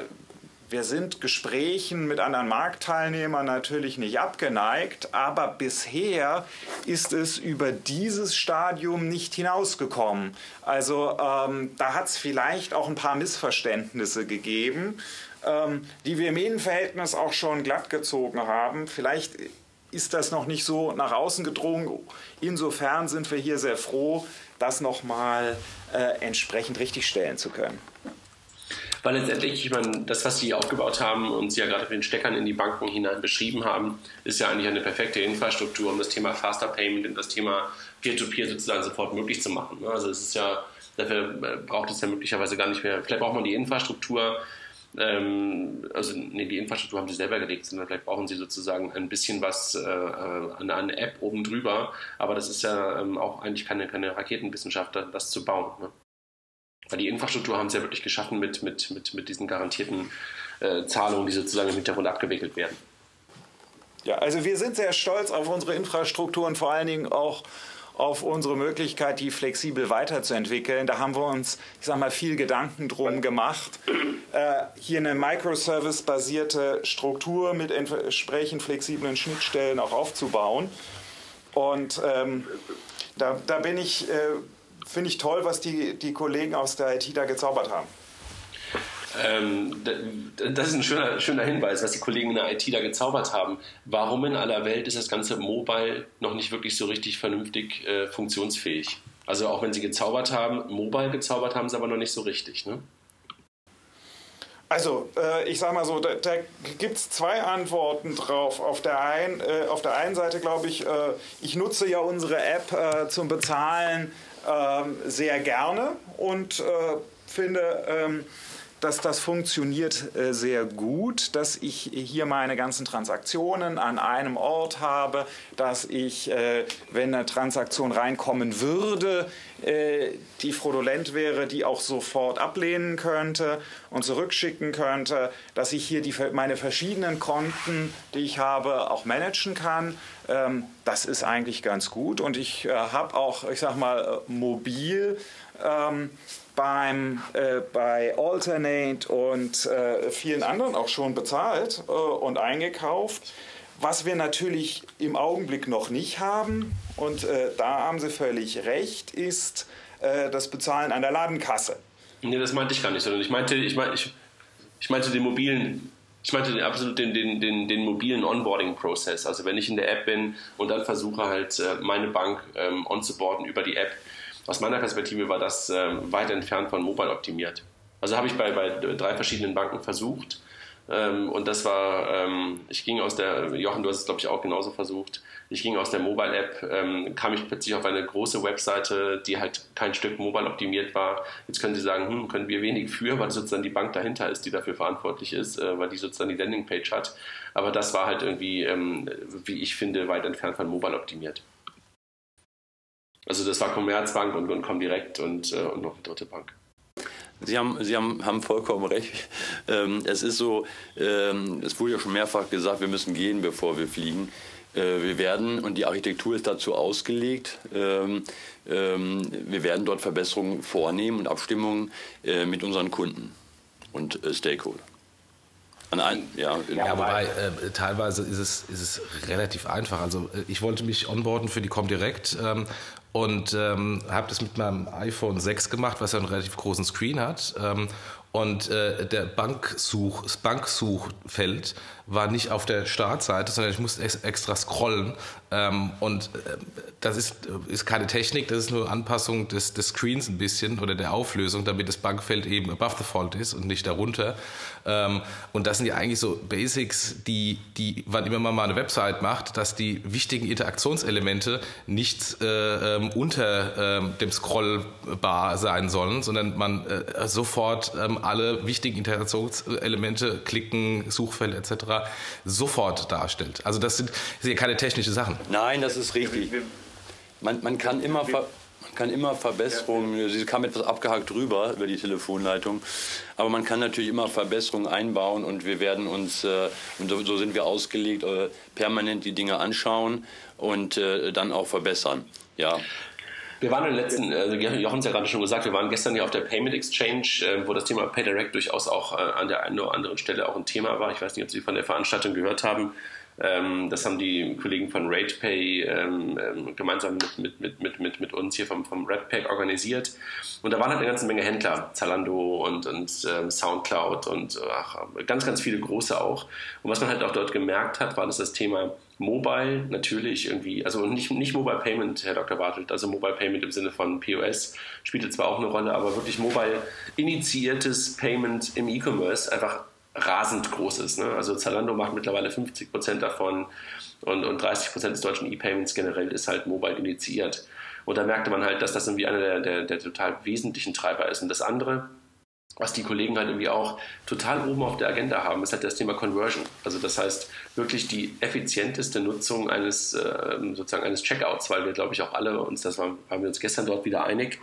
wir sind Gesprächen mit anderen Marktteilnehmern natürlich nicht abgeneigt, aber bisher ist es über dieses Stadium nicht hinausgekommen. Also ähm, da hat es vielleicht auch ein paar Missverständnisse gegeben, ähm, die wir im Innenverhältnis auch schon glatt gezogen haben. Vielleicht ist das noch nicht so nach außen gedrungen. Insofern sind wir hier sehr froh, das nochmal äh, entsprechend richtigstellen zu können. Weil letztendlich, ich meine, das, was sie aufgebaut haben und sie ja gerade mit den Steckern in die Banken hinein beschrieben haben, ist ja eigentlich eine perfekte Infrastruktur, um das Thema Faster Payment und das Thema Peer-to-Peer -Peer sozusagen sofort möglich zu machen. Ne? Also es ist ja, dafür äh, braucht es ja möglicherweise gar nicht mehr, vielleicht braucht man die Infrastruktur, ähm, also nee, die Infrastruktur haben sie selber gelegt, sondern vielleicht brauchen sie sozusagen ein bisschen was, äh, eine, eine App oben drüber, aber das ist ja ähm, auch eigentlich keine, keine Raketenwissenschaft, das zu bauen. Ne? Weil die Infrastruktur haben sie ja wirklich geschaffen mit, mit, mit, mit diesen garantierten äh, Zahlungen, die sozusagen im Hintergrund abgewickelt werden. Ja, also wir sind sehr stolz auf unsere Infrastruktur und vor allen Dingen auch auf unsere Möglichkeit, die flexibel weiterzuentwickeln. Da haben wir uns, ich sage mal, viel Gedanken drum gemacht, äh, hier eine Microservice-basierte Struktur mit entsprechend flexiblen Schnittstellen auch aufzubauen. Und ähm, da, da bin ich äh, finde ich toll, was die, die Kollegen aus der IT da gezaubert haben. Ähm, das ist ein schöner, schöner Hinweis, was die Kollegen in der IT da gezaubert haben. Warum in aller Welt ist das ganze Mobile noch nicht wirklich so richtig vernünftig äh, funktionsfähig? Also auch wenn sie gezaubert haben, Mobile gezaubert haben sie aber noch nicht so richtig. Ne? Also, äh, ich sage mal so, da, da gibt es zwei Antworten drauf. Auf der, ein, äh, auf der einen Seite glaube ich, äh, ich nutze ja unsere App äh, zum Bezahlen sehr gerne und äh, finde, ähm, dass das funktioniert äh, sehr gut, dass ich hier meine ganzen Transaktionen an einem Ort habe, dass ich, äh, wenn eine Transaktion reinkommen würde, äh, die fraudulent wäre, die auch sofort ablehnen könnte und zurückschicken könnte, dass ich hier die, meine verschiedenen Konten, die ich habe, auch managen kann. Ähm, das ist eigentlich ganz gut und ich habe auch, ich sag mal, mobil ähm, beim, äh, bei Alternate und äh, vielen anderen auch schon bezahlt äh, und eingekauft. Was wir natürlich im Augenblick noch nicht haben, und äh, da haben Sie völlig recht, ist äh, das Bezahlen an der Ladenkasse. Nee, das meinte ich gar nicht, sondern ich meinte, ich, meinte, ich, ich meinte den mobilen ich meinte absolut den, den, den, den mobilen Onboarding-Prozess. Also wenn ich in der App bin und dann versuche halt äh, meine Bank ähm, onzuboarden über die App, aus meiner Perspektive war das ähm, weit entfernt von mobile optimiert. Also habe ich bei, bei drei verschiedenen Banken versucht. Ähm, und das war, ähm, ich ging aus der, Jochen, du hast es glaube ich auch genauso versucht, ich ging aus der Mobile-App, ähm, kam ich plötzlich auf eine große Webseite, die halt kein Stück mobile optimiert war. Jetzt können Sie sagen, hm, können wir wenig für, weil sozusagen die Bank dahinter ist, die dafür verantwortlich ist, äh, weil die sozusagen die Landingpage hat. Aber das war halt irgendwie, ähm, wie ich finde, weit entfernt von mobile optimiert. Also das war Commerzbank und, und Comdirect und, äh, und noch eine dritte Bank. Sie haben, Sie haben, haben vollkommen recht. Ähm, es ist so, ähm, es wurde ja schon mehrfach gesagt, wir müssen gehen, bevor wir fliegen. Äh, wir werden, und die Architektur ist dazu ausgelegt, ähm, ähm wir werden dort Verbesserungen vornehmen und Abstimmungen äh, mit unseren Kunden und äh, Stakeholdern. Ein, ja, ja, wobei äh, teilweise ist es, ist es relativ einfach. Also äh, ich wollte mich onboarden für die Comdirect ähm, und ähm, habe das mit meinem iPhone 6 gemacht, was ja einen relativ großen Screen hat. Ähm, und äh, der Banksuch, das Banksuchfeld war nicht auf der Startseite, sondern ich musste extra scrollen. Ähm, und äh, das ist, ist keine Technik, das ist nur Anpassung des, des Screens ein bisschen oder der Auflösung, damit das Bankfeld eben above the fold ist und nicht darunter. Ähm, und das sind ja eigentlich so Basics, die, die, wann immer man mal eine Website macht, dass die wichtigen Interaktionselemente nicht äh, ähm, unter ähm, dem Scrollbar sein sollen, sondern man äh, sofort ähm, alle wichtigen Interaktionselemente, Klicken, Suchfeld etc. sofort darstellt. Also das sind, das sind ja keine technischen Sachen. Nein, das ist richtig. Man, man kann immer... Ver kann immer Verbesserungen, sie kam etwas abgehakt drüber über die Telefonleitung, aber man kann natürlich immer Verbesserungen einbauen und wir werden uns, äh, und so, so, sind wir ausgelegt, äh, permanent die Dinge anschauen und äh, dann auch verbessern. Ja. Wir waren in den letzten, also Jochen hat ja gerade schon gesagt, wir waren gestern hier auf der Payment Exchange, äh, wo das Thema PayDirect durchaus auch äh, an der einen oder anderen Stelle auch ein Thema war. Ich weiß nicht, ob Sie von der Veranstaltung gehört haben. Ähm, das haben die Kollegen von RatePay ähm, ähm, gemeinsam mit, mit, mit, mit, mit uns hier vom, vom RedPack organisiert. Und da waren halt eine ganze Menge Händler, Zalando und, und ähm, Soundcloud und ach, ganz, ganz viele große auch. Und was man halt auch dort gemerkt hat, war, dass das Thema Mobile natürlich irgendwie, also nicht, nicht Mobile Payment, Herr Dr. Bartelt, also Mobile Payment im Sinne von POS spielte zwar auch eine Rolle, aber wirklich mobile initiiertes Payment im E-Commerce einfach rasend groß ist. Ne? Also Zalando macht mittlerweile 50 Prozent davon und, und 30 Prozent des deutschen E-Payments generell ist halt mobile initiiert. Und da merkte man halt, dass das irgendwie einer der, der, der total wesentlichen Treiber ist. Und das andere, was die Kollegen halt irgendwie auch total oben auf der Agenda haben, ist halt das Thema Conversion. Also das heißt wirklich die effizienteste Nutzung eines äh, sozusagen eines Checkouts, weil wir glaube ich auch alle uns, das waren, waren wir uns gestern dort wieder einig,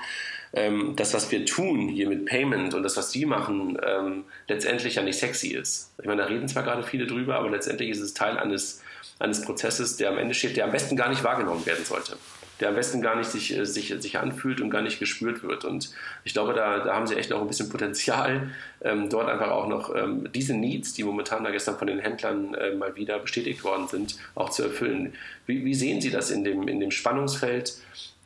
ähm, das, was wir tun hier mit Payment und das, was Sie machen, ähm, letztendlich ja nicht sexy ist. Ich meine, da reden zwar gerade viele drüber, aber letztendlich ist es Teil eines, eines Prozesses, der am Ende steht, der am besten gar nicht wahrgenommen werden sollte. Der am besten gar nicht sich, äh, sich, sich anfühlt und gar nicht gespürt wird. Und ich glaube, da, da haben Sie echt noch ein bisschen Potenzial, ähm, dort einfach auch noch ähm, diese Needs, die momentan da gestern von den Händlern äh, mal wieder bestätigt worden sind, auch zu erfüllen. Wie, wie sehen Sie das in dem, in dem Spannungsfeld?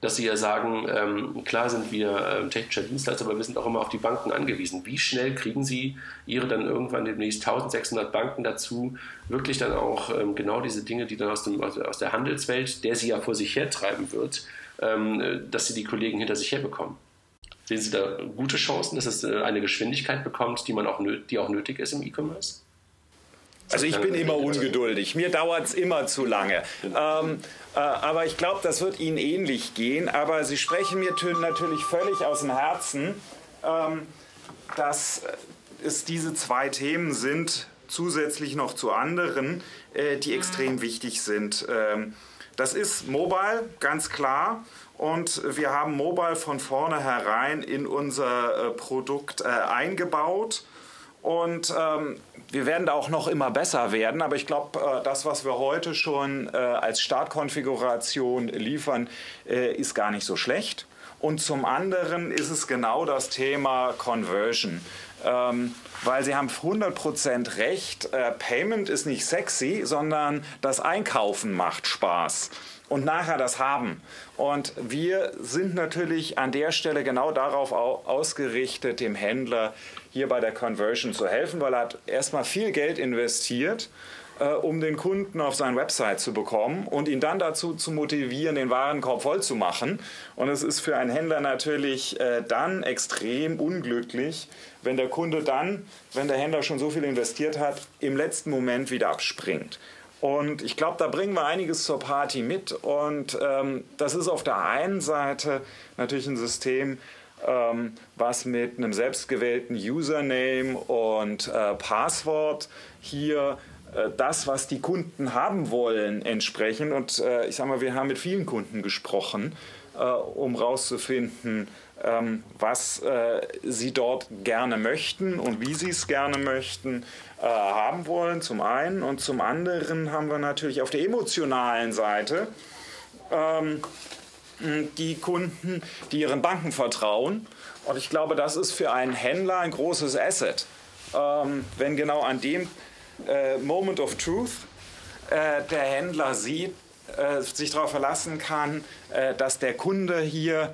Dass Sie ja sagen, ähm, klar sind wir ähm, technischer Dienstleister, aber wir sind auch immer auf die Banken angewiesen. Wie schnell kriegen Sie Ihre dann irgendwann demnächst 1600 Banken dazu, wirklich dann auch ähm, genau diese Dinge, die dann aus, dem, aus, der Handelswelt, der sie ja vor sich hertreiben wird, ähm, dass Sie die Kollegen hinter sich herbekommen? Sehen Sie da gute Chancen, dass es äh, eine Geschwindigkeit bekommt, die, man auch, die auch nötig ist im E-Commerce? Also ich bin immer ungeduldig. Mir dauert es immer zu lange. Ähm, äh, aber ich glaube, das wird Ihnen ähnlich gehen. Aber Sie sprechen mir natürlich völlig aus dem Herzen, ähm, dass es diese zwei Themen sind, zusätzlich noch zu anderen, äh, die extrem wichtig sind. Ähm, das ist Mobile, ganz klar. Und wir haben Mobile von vornherein in unser äh, Produkt äh, eingebaut. Und ähm, wir werden da auch noch immer besser werden, aber ich glaube, äh, das, was wir heute schon äh, als Startkonfiguration liefern, äh, ist gar nicht so schlecht. Und zum anderen ist es genau das Thema Conversion. Ähm, weil Sie haben 100% recht, äh, Payment ist nicht sexy, sondern das Einkaufen macht Spaß und nachher das haben. Und wir sind natürlich an der Stelle genau darauf ausgerichtet, dem Händler hier bei der Conversion zu helfen, weil er hat erstmal viel Geld investiert, äh, um den Kunden auf seine Website zu bekommen und ihn dann dazu zu motivieren, den Warenkorb voll zu machen. Und es ist für einen Händler natürlich äh, dann extrem unglücklich, wenn der Kunde dann, wenn der Händler schon so viel investiert hat, im letzten Moment wieder abspringt. Und ich glaube, da bringen wir einiges zur Party mit. Und ähm, das ist auf der einen Seite natürlich ein System, was mit einem selbstgewählten Username und äh, Passwort hier äh, das, was die Kunden haben wollen, entsprechen. Und äh, ich sage mal, wir haben mit vielen Kunden gesprochen, äh, um herauszufinden, ähm, was äh, sie dort gerne möchten und wie sie es gerne möchten äh, haben wollen, zum einen. Und zum anderen haben wir natürlich auf der emotionalen Seite ähm, die Kunden, die ihren Banken vertrauen. Und ich glaube, das ist für einen Händler ein großes Asset. Ähm, wenn genau an dem äh, Moment of Truth äh, der Händler sieht, äh, sich darauf verlassen kann, dass der Kunde hier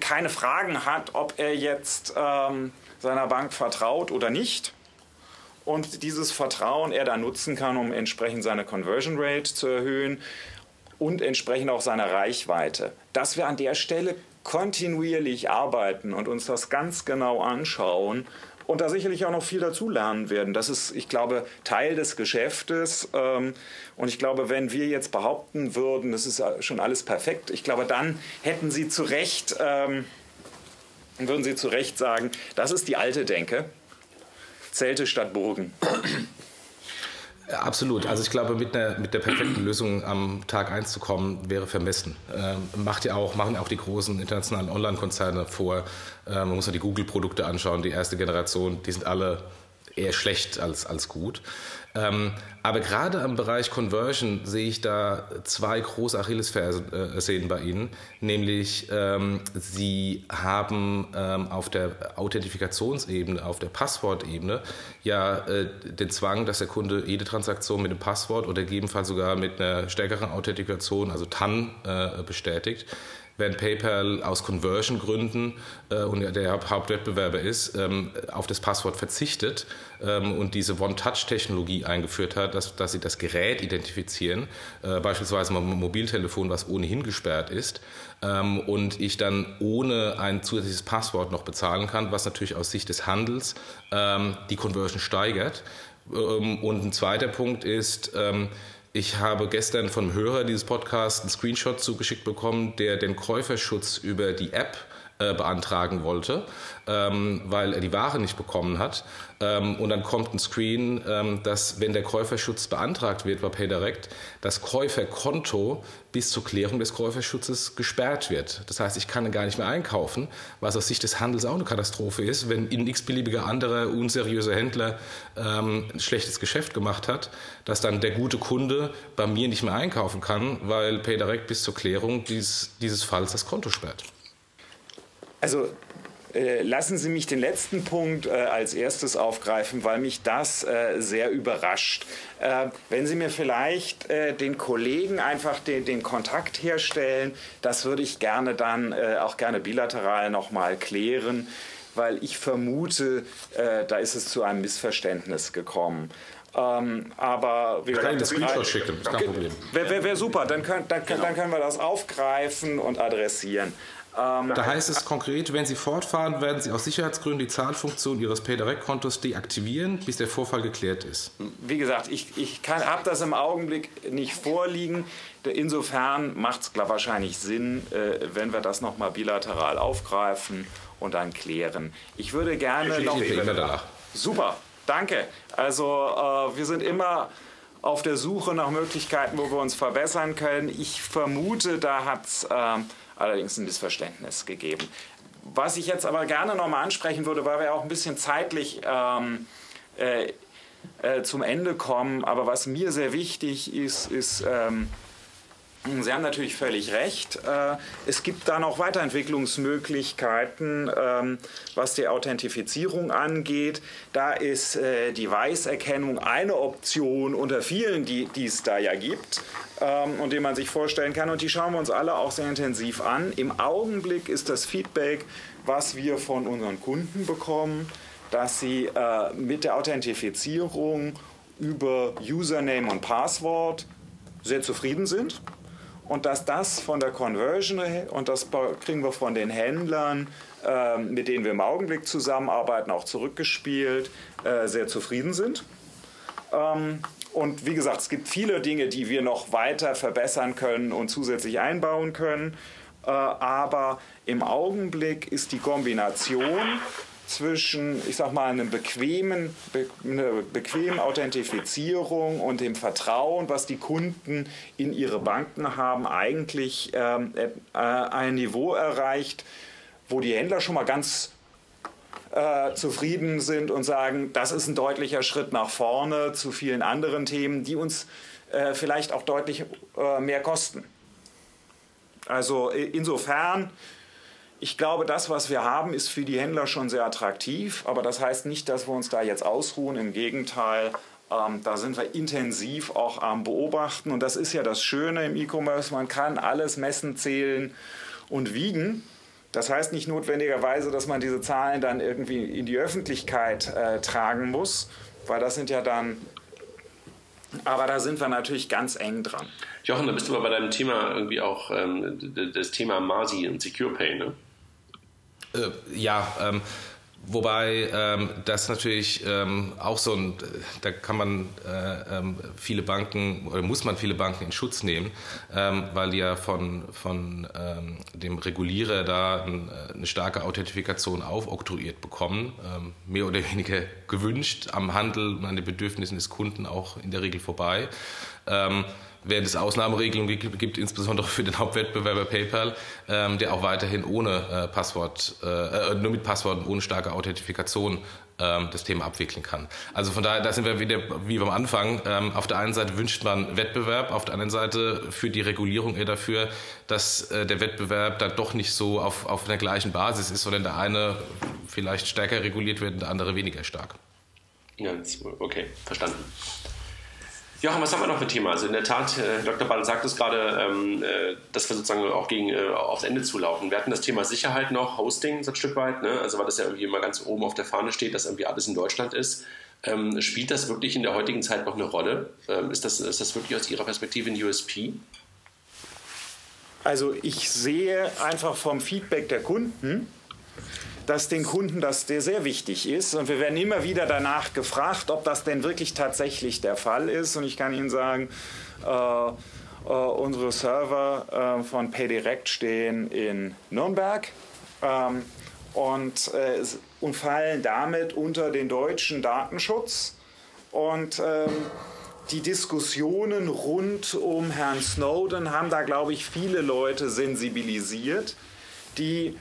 keine Fragen hat, ob er jetzt ähm, seiner Bank vertraut oder nicht. Und dieses Vertrauen er dann nutzen kann, um entsprechend seine Conversion Rate zu erhöhen und entsprechend auch seine Reichweite. Dass wir an der Stelle kontinuierlich arbeiten und uns das ganz genau anschauen und da sicherlich auch noch viel dazulernen werden. Das ist, ich glaube, Teil des Geschäftes. Ähm, und ich glaube, wenn wir jetzt behaupten würden, das ist schon alles perfekt, ich glaube, dann hätten Sie zu Recht, ähm, würden Sie zu Recht sagen, das ist die alte Denke. Zelte statt Burgen. Absolut. Also ich glaube, mit, einer, mit der perfekten Lösung am Tag 1 zu kommen, wäre vermessen. Ähm, macht ja auch, machen auch die großen internationalen Online-Konzerne vor. Ähm, man muss ja die Google-Produkte anschauen, die erste Generation, die sind alle eher schlecht als, als gut. Ähm, aber gerade im Bereich Conversion sehe ich da zwei große Achillesfersen äh, bei Ihnen. Nämlich, ähm, Sie haben ähm, auf der Authentifikationsebene, auf der Passwortebene ja äh, den Zwang, dass der Kunde jede Transaktion mit dem Passwort oder gegebenenfalls sogar mit einer stärkeren Authentifikation, also TAN, äh, bestätigt während PayPal aus Conversion-Gründen äh, und der Hauptwettbewerber ist, ähm, auf das Passwort verzichtet ähm, und diese One-Touch-Technologie eingeführt hat, dass, dass sie das Gerät identifizieren, äh, beispielsweise ein Mobiltelefon, was ohnehin gesperrt ist, ähm, und ich dann ohne ein zusätzliches Passwort noch bezahlen kann, was natürlich aus Sicht des Handels ähm, die Conversion steigert. Ähm, und ein zweiter Punkt ist, ähm, ich habe gestern vom Hörer dieses Podcasts einen Screenshot zugeschickt bekommen, der den Käuferschutz über die App äh, beantragen wollte, ähm, weil er die Ware nicht bekommen hat. Ähm, und dann kommt ein Screen, ähm, dass wenn der Käuferschutz beantragt wird bei PayDirect, das Käuferkonto bis zur Klärung des Käuferschutzes gesperrt wird. Das heißt, ich kann gar nicht mehr einkaufen, was aus Sicht des Handels auch eine Katastrophe ist, wenn ein x-beliebiger anderer unseriöser Händler ähm, ein schlechtes Geschäft gemacht hat, dass dann der gute Kunde bei mir nicht mehr einkaufen kann, weil PayDirect bis zur Klärung dieses, dieses Falls das Konto sperrt. Also äh, lassen Sie mich den letzten Punkt äh, als erstes aufgreifen, weil mich das äh, sehr überrascht. Äh, wenn Sie mir vielleicht den Kollegen einfach den, den, Kontakt herstellen, das würde ich gerne dann auch gerne bilateral nochmal klären, weil ich vermute, da ist es zu einem Missverständnis gekommen. Ähm, aber wie Ihnen das Screenshot schicken, ist kein Problem. Wäre wär, wär super, dann, können, dann, genau. dann können wir das aufgreifen und adressieren. Ähm, da heißt es konkret, wenn Sie fortfahren, werden Sie aus Sicherheitsgründen die Zahlfunktion Ihres PayDirect-Kontos deaktivieren, bis der Vorfall geklärt ist. Wie gesagt, ich, ich habe das im Augenblick nicht vorliegen. Insofern macht es wahrscheinlich Sinn, äh, wenn wir das nochmal bilateral aufgreifen und dann klären. Ich würde gerne ich noch... E danach. Super, danke. Also äh, wir sind immer auf der Suche nach Möglichkeiten, wo wir uns verbessern können. Ich vermute, da hat es... Äh, allerdings ein Missverständnis gegeben. Was ich jetzt aber gerne nochmal ansprechen würde, weil wir auch ein bisschen zeitlich ähm, äh, äh, zum Ende kommen, aber was mir sehr wichtig ist, ist, ähm, Sie haben natürlich völlig recht. Äh, es gibt da noch Weiterentwicklungsmöglichkeiten, ähm, was die Authentifizierung angeht. Da ist äh, die Weißerkennung eine Option unter vielen, die, die es da ja gibt ähm, und die man sich vorstellen kann. Und die schauen wir uns alle auch sehr intensiv an. Im Augenblick ist das Feedback, was wir von unseren Kunden bekommen, dass sie äh, mit der Authentifizierung über Username und Passwort sehr zufrieden sind und dass das von der Conversion und das kriegen wir von den Händlern, äh, mit denen wir im Augenblick zusammenarbeiten, auch zurückgespielt, äh, sehr zufrieden sind. Ähm, und wie gesagt, es gibt viele Dinge, die wir noch weiter verbessern können und zusätzlich einbauen können. Äh, aber im Augenblick ist die Kombination zwischen, ich sag mal, einem bequemen, be, einer bequemen Authentifizierung und dem Vertrauen, was die Kunden in ihre Banken haben, eigentlich ähm, äh, ein Niveau erreicht, wo die Händler schon mal ganz äh, zufrieden sind und sagen, das ist ein deutlicher Schritt nach vorne zu vielen anderen Themen, die uns äh, vielleicht auch deutlich äh, mehr kosten. Also insofern ich glaube, das, was wir haben, ist für die Händler schon sehr attraktiv, aber das heißt nicht, dass wir uns da jetzt ausruhen. Im Gegenteil, ähm, da sind wir intensiv auch am Beobachten. Und das ist ja das Schöne im E-Commerce, man kann alles messen, zählen und wiegen. Das heißt nicht notwendigerweise, dass man diese Zahlen dann irgendwie in die Öffentlichkeit äh, tragen muss, weil das sind ja dann aber da sind wir natürlich ganz eng dran. Jochen, da bist du aber bei deinem Thema irgendwie auch ähm, das Thema Marsi und Secure Pay, ne? Äh, ja, ähm, wobei ähm, das natürlich ähm, auch so ein, da kann man äh, ähm, viele Banken oder muss man viele Banken in Schutz nehmen, ähm, weil ja von, von ähm, dem Regulierer da ein, äh, eine starke Authentifikation aufoktroyiert bekommen, mehr oder weniger gewünscht, am Handel und an den Bedürfnissen des Kunden auch in der Regel vorbei während es Ausnahmeregelungen gibt, insbesondere für den Hauptwettbewerber PayPal, ähm, der auch weiterhin ohne äh, Passwort, äh, nur mit Passworten ohne starke Authentifikation ähm, das Thema abwickeln kann. Also von daher, da sind wir wieder wie beim Anfang. Ähm, auf der einen Seite wünscht man Wettbewerb, auf der anderen Seite führt die Regulierung eher dafür, dass äh, der Wettbewerb dann doch nicht so auf, auf einer gleichen Basis ist, sondern der eine vielleicht stärker reguliert wird und der andere weniger stark. Ja, okay, verstanden. Jochen, was haben wir noch für Thema? Also in der Tat, äh, Dr. Ball sagt es gerade, ähm, äh, dass wir sozusagen auch gegen äh, aufs Ende zulaufen. Wir hatten das Thema Sicherheit noch, Hosting so ein Stück weit, ne? also weil das ja irgendwie immer ganz oben auf der Fahne steht, dass irgendwie alles in Deutschland ist. Ähm, spielt das wirklich in der heutigen Zeit noch eine Rolle? Ähm, ist, das, ist das wirklich aus Ihrer Perspektive ein USP? Also ich sehe einfach vom Feedback der Kunden, dass den Kunden das sehr wichtig ist. Und wir werden immer wieder danach gefragt, ob das denn wirklich tatsächlich der Fall ist. Und ich kann Ihnen sagen, äh, äh, unsere Server äh, von PayDirect stehen in Nürnberg ähm, und, äh, und fallen damit unter den deutschen Datenschutz. Und ähm, die Diskussionen rund um Herrn Snowden haben da, glaube ich, viele Leute sensibilisiert, die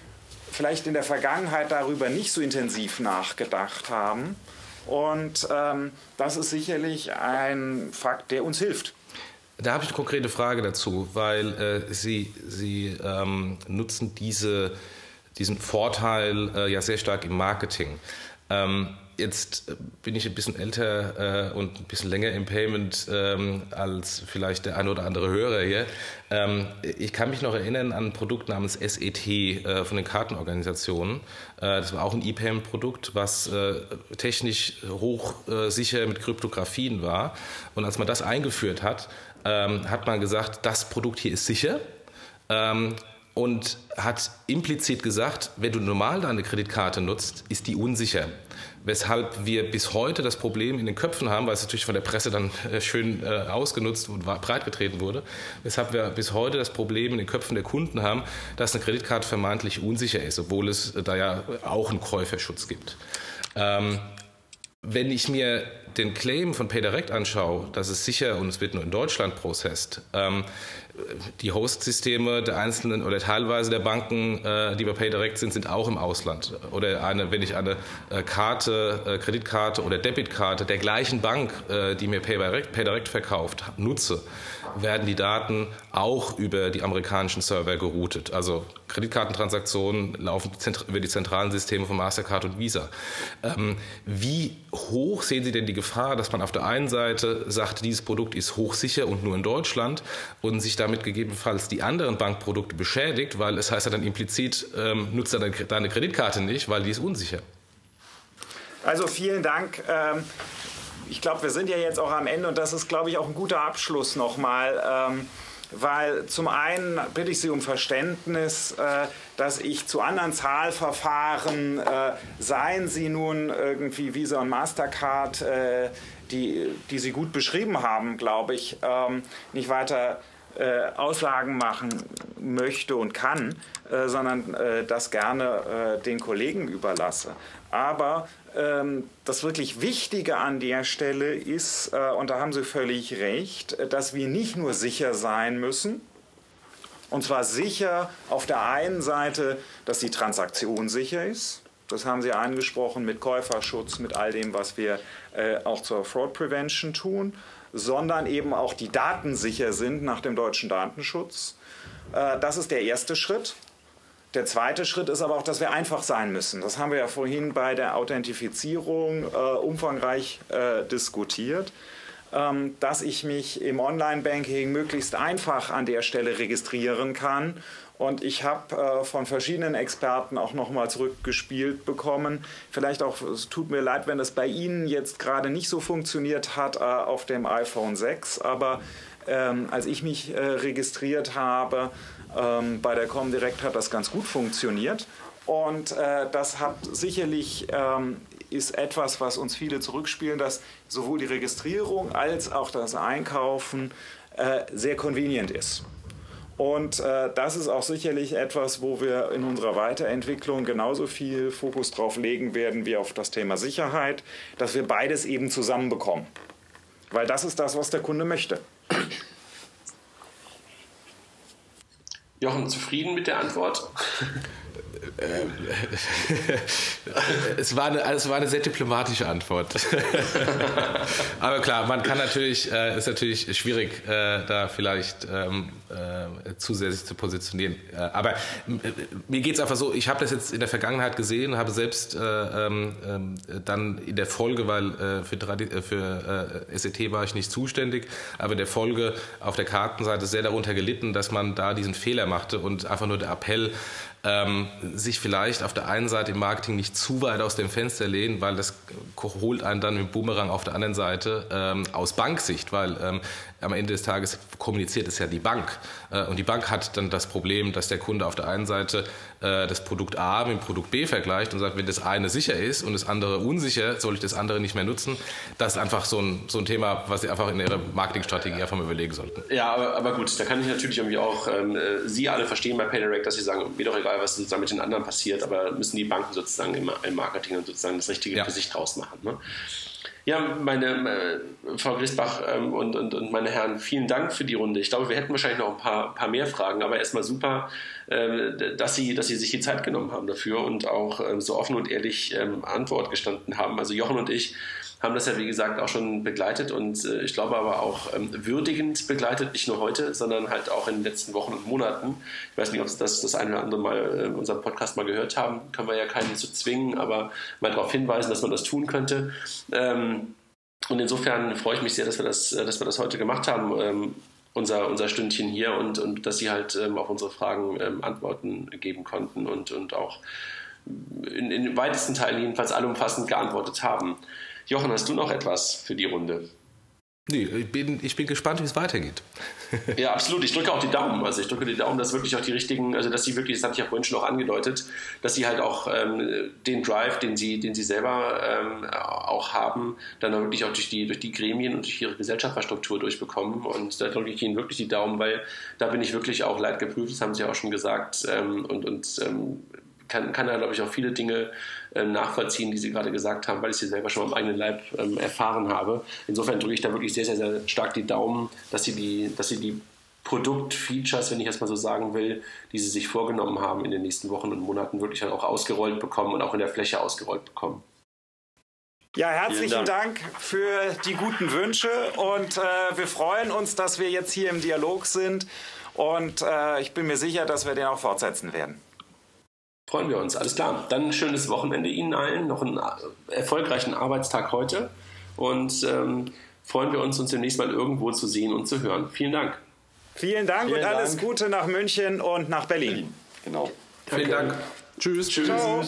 vielleicht in der Vergangenheit darüber nicht so intensiv nachgedacht haben. Und ähm, das ist sicherlich ein Fakt, der uns hilft. Da habe ich eine konkrete Frage dazu, weil äh, Sie, Sie ähm, nutzen diese diesen Vorteil äh, ja sehr stark im Marketing. Ähm, Jetzt bin ich ein bisschen älter äh, und ein bisschen länger im Payment ähm, als vielleicht der ein oder andere Hörer hier. Ähm, ich kann mich noch erinnern an ein Produkt namens SET äh, von den Kartenorganisationen. Äh, das war auch ein E-Payment-Produkt, was äh, technisch hochsicher mit Kryptografien war. Und als man das eingeführt hat, ähm, hat man gesagt, das Produkt hier ist sicher. Und hat implizit gesagt, wenn du normal deine Kreditkarte nutzt, ist die unsicher weshalb wir bis heute das Problem in den Köpfen haben, weil es natürlich von der Presse dann äh, schön äh, ausgenutzt und breitgetreten wurde, weshalb wir bis heute das Problem in den Köpfen der Kunden haben, dass eine Kreditkarte vermeintlich unsicher ist, obwohl es da ja auch einen Käuferschutz gibt. Ähm, wenn ich mir den Claim von PayDirect anschaue, dass es sicher und es wird nur in Deutschland processed, ähm, die Host-Systeme der einzelnen oder teilweise der Banken, äh, die bei PayDirect sind, sind auch im Ausland. Oder eine, wenn ich eine äh, Karte, äh, Kreditkarte oder Debitkarte der gleichen Bank, die mir PayDirect, PayDirect verkauft, nutze, werden die Daten auch über die amerikanischen Server geroutet. Also Kreditkartentransaktionen laufen über die zentralen Systeme von Mastercard und Visa. Ähm, wie hoch sehen Sie denn die Gefahr, dass man auf der einen Seite sagt, dieses Produkt ist hochsicher und nur in Deutschland und sich damit gegebenenfalls die anderen Bankprodukte beschädigt, weil es heißt ja dann implizit, ähm, nutzt deine, Kreditkarte nicht, weil die ist unsicher. Also vielen Dank. Ähm ich glaube, wir sind ja jetzt auch am Ende und das ist, glaube ich, auch ein guter Abschluss nochmal. Ähm, weil zum einen bitte ich Sie um Verständnis, äh, dass ich zu anderen Zahlverfahren, äh, seien sie nun irgendwie Visa und Mastercard, äh, die, die Sie gut beschrieben haben, glaube ich, ähm, nicht weiter äh, Aussagen machen möchte und kann, äh, sondern äh, das gerne den Kollegen überlasse. Aber ähm, das wirklich Wichtige an der Stelle ist, äh, und da haben Sie völlig recht, äh, dass wir nicht nur sicher sein müssen, und zwar sicher auf der einen Seite, dass die Transaktion sicher ist. Das haben Sie angesprochen mit Käuferschutz, mit all dem, was wir äh, auch zur Fraud Prevention tun, sondern eben auch die Daten sicher sind nach dem deutschen Datenschutz. das ist der erste Schritt. Der zweite Schritt ist aber auch, dass wir einfach sein müssen. Das haben wir ja vorhin bei der Authentifizierung äh, umfangreich äh, diskutiert, ähm, dass ich mich im Online-Banking möglichst einfach an der Stelle registrieren kann. Und ich habe äh, von verschiedenen Experten auch nochmal zurückgespielt bekommen. Vielleicht auch, es tut mir leid, wenn es bei Ihnen jetzt gerade nicht so funktioniert hat äh, auf dem iPhone 6, aber ähm, als ich mich äh, registriert habe, ähm, bei der Comdirect hat das ganz gut funktioniert. Und äh, das hat sicherlich ähm, ist etwas, was uns viele zurückspielen, dass sowohl die Registrierung als auch das Einkaufen äh, sehr convenient ist. Und äh, das ist auch sicherlich etwas, wo wir in unserer Weiterentwicklung genauso viel Fokus drauf legen werden wie auf das Thema Sicherheit, dass wir beides eben zusammenbekommen. Weil das ist das, was der Kunde möchte. Jochen, zufrieden mit der Antwort? <laughs> es, war eine, es war eine sehr diplomatische Antwort. <laughs> Aber klar, man kann natürlich, äh, ist natürlich schwierig, äh, da vielleicht ähm, äh, zusätzlich zu positionieren. Äh, aber äh, mir geht es einfach so, ich habe das jetzt in der Vergangenheit gesehen, habe selbst äh, ähm, dann in der Folge, weil für, für SET war ich nicht zuständig, aber in der Folge auf der Kartenseite sehr darunter gelitten, dass man da diesen Fehler machte und einfach nur der Appell, ähm, sich vielleicht auf der einen Seite im Marketing nicht zu weit aus dem Fenster lehnen, weil das holt einen dann mit Boomerang auf der anderen Seite ähm, aus Banksicht, weil ähm, am Ende des Tages kommuniziert es ja die Bank. Äh, und die Bank hat dann das Problem, dass der Kunde auf der einen Seite äh, das Produkt A mit dem Produkt B vergleicht und sagt, wenn das eine sicher ist und das andere unsicher, soll ich das andere nicht mehr nutzen. Das ist einfach so ein, so ein Thema, was Sie einfach in Ihrer Marketingstrategie einfach mal überlegen sollten. Ja, aber, aber gut, da kann ich natürlich irgendwie auch ähm, äh, Sie alle verstehen bei PayDirect, dass Sie sagen, mir doch egal, was sozusagen mit den anderen passiert, aber müssen die Banken sozusagen im, im Marketing und sozusagen das richtige ja. Gesicht draus machen. Ne? Ja, meine äh, Frau Griesbach ähm, und, und, und meine Herren, vielen Dank für die Runde. Ich glaube, wir hätten wahrscheinlich noch ein paar, paar mehr Fragen, aber erstmal super, äh, dass, Sie, dass Sie sich die Zeit genommen haben dafür und auch ähm, so offen und ehrlich ähm, Antwort gestanden haben. Also Jochen und ich haben das ja wie gesagt auch schon begleitet und äh, ich glaube aber auch ähm, würdigend begleitet, nicht nur heute, sondern halt auch in den letzten Wochen und Monaten. Ich weiß nicht, ob Sie das das eine oder andere Mal äh, unseren Podcast mal gehört haben, können wir ja keinen zu zwingen, aber mal darauf hinweisen, dass man das tun könnte. Ähm, und insofern freue ich mich sehr, dass wir das, äh, dass wir das heute gemacht haben. Ähm, unser, unser Stündchen hier und, und dass Sie halt ähm, auf unsere Fragen ähm, Antworten geben konnten und, und auch in, in weitesten Teilen jedenfalls allumfassend geantwortet haben. Jochen, hast du noch etwas für die Runde? Nee, ich bin, ich bin gespannt, wie es weitergeht. <laughs> ja, absolut. Ich drücke auch die Daumen. Also ich drücke die Daumen, dass wirklich auch die richtigen, also dass sie wirklich, das hatte ich ja vorhin schon auch angedeutet, dass sie halt auch ähm, den Drive, den sie, den sie selber ähm, auch haben, dann auch wirklich auch durch die, durch die Gremien und durch ihre Gesellschaftsstruktur durchbekommen. Und da drücke ich ihnen wirklich die Daumen, weil da bin ich wirklich auch leidgeprüft, das haben sie auch schon gesagt. Ähm, und und ähm, kann, kann da, glaube ich, auch viele Dinge äh, nachvollziehen, die Sie gerade gesagt haben, weil ich sie selber schon am eigenen Leib ähm, erfahren habe. Insofern drücke ich da wirklich sehr, sehr, sehr stark die Daumen, dass Sie die, dass Sie die Produktfeatures, wenn ich das mal so sagen will, die Sie sich vorgenommen haben in den nächsten Wochen und Monaten wirklich halt auch ausgerollt bekommen und auch in der Fläche ausgerollt bekommen. Ja, herzlichen Dank. Dank. für die guten Wünsche und äh, wir freuen uns, dass wir jetzt hier im Dialog sind und äh, ich bin mir sicher, dass wir den auch fortsetzen werden. Freuen wir uns, alles klar. Dann ein schönes Wochenende Ihnen allen, noch einen äh, erfolgreichen Arbeitstag heute und ähm, freuen wir uns, uns demnächst mal irgendwo zu sehen und zu hören. Vielen Dank. Vielen Dank Vielen und alles Dank. Gute nach München und nach Berlin. Berlin. Genau. Vielen Dank. Tschüss. Tschüss. Ciao.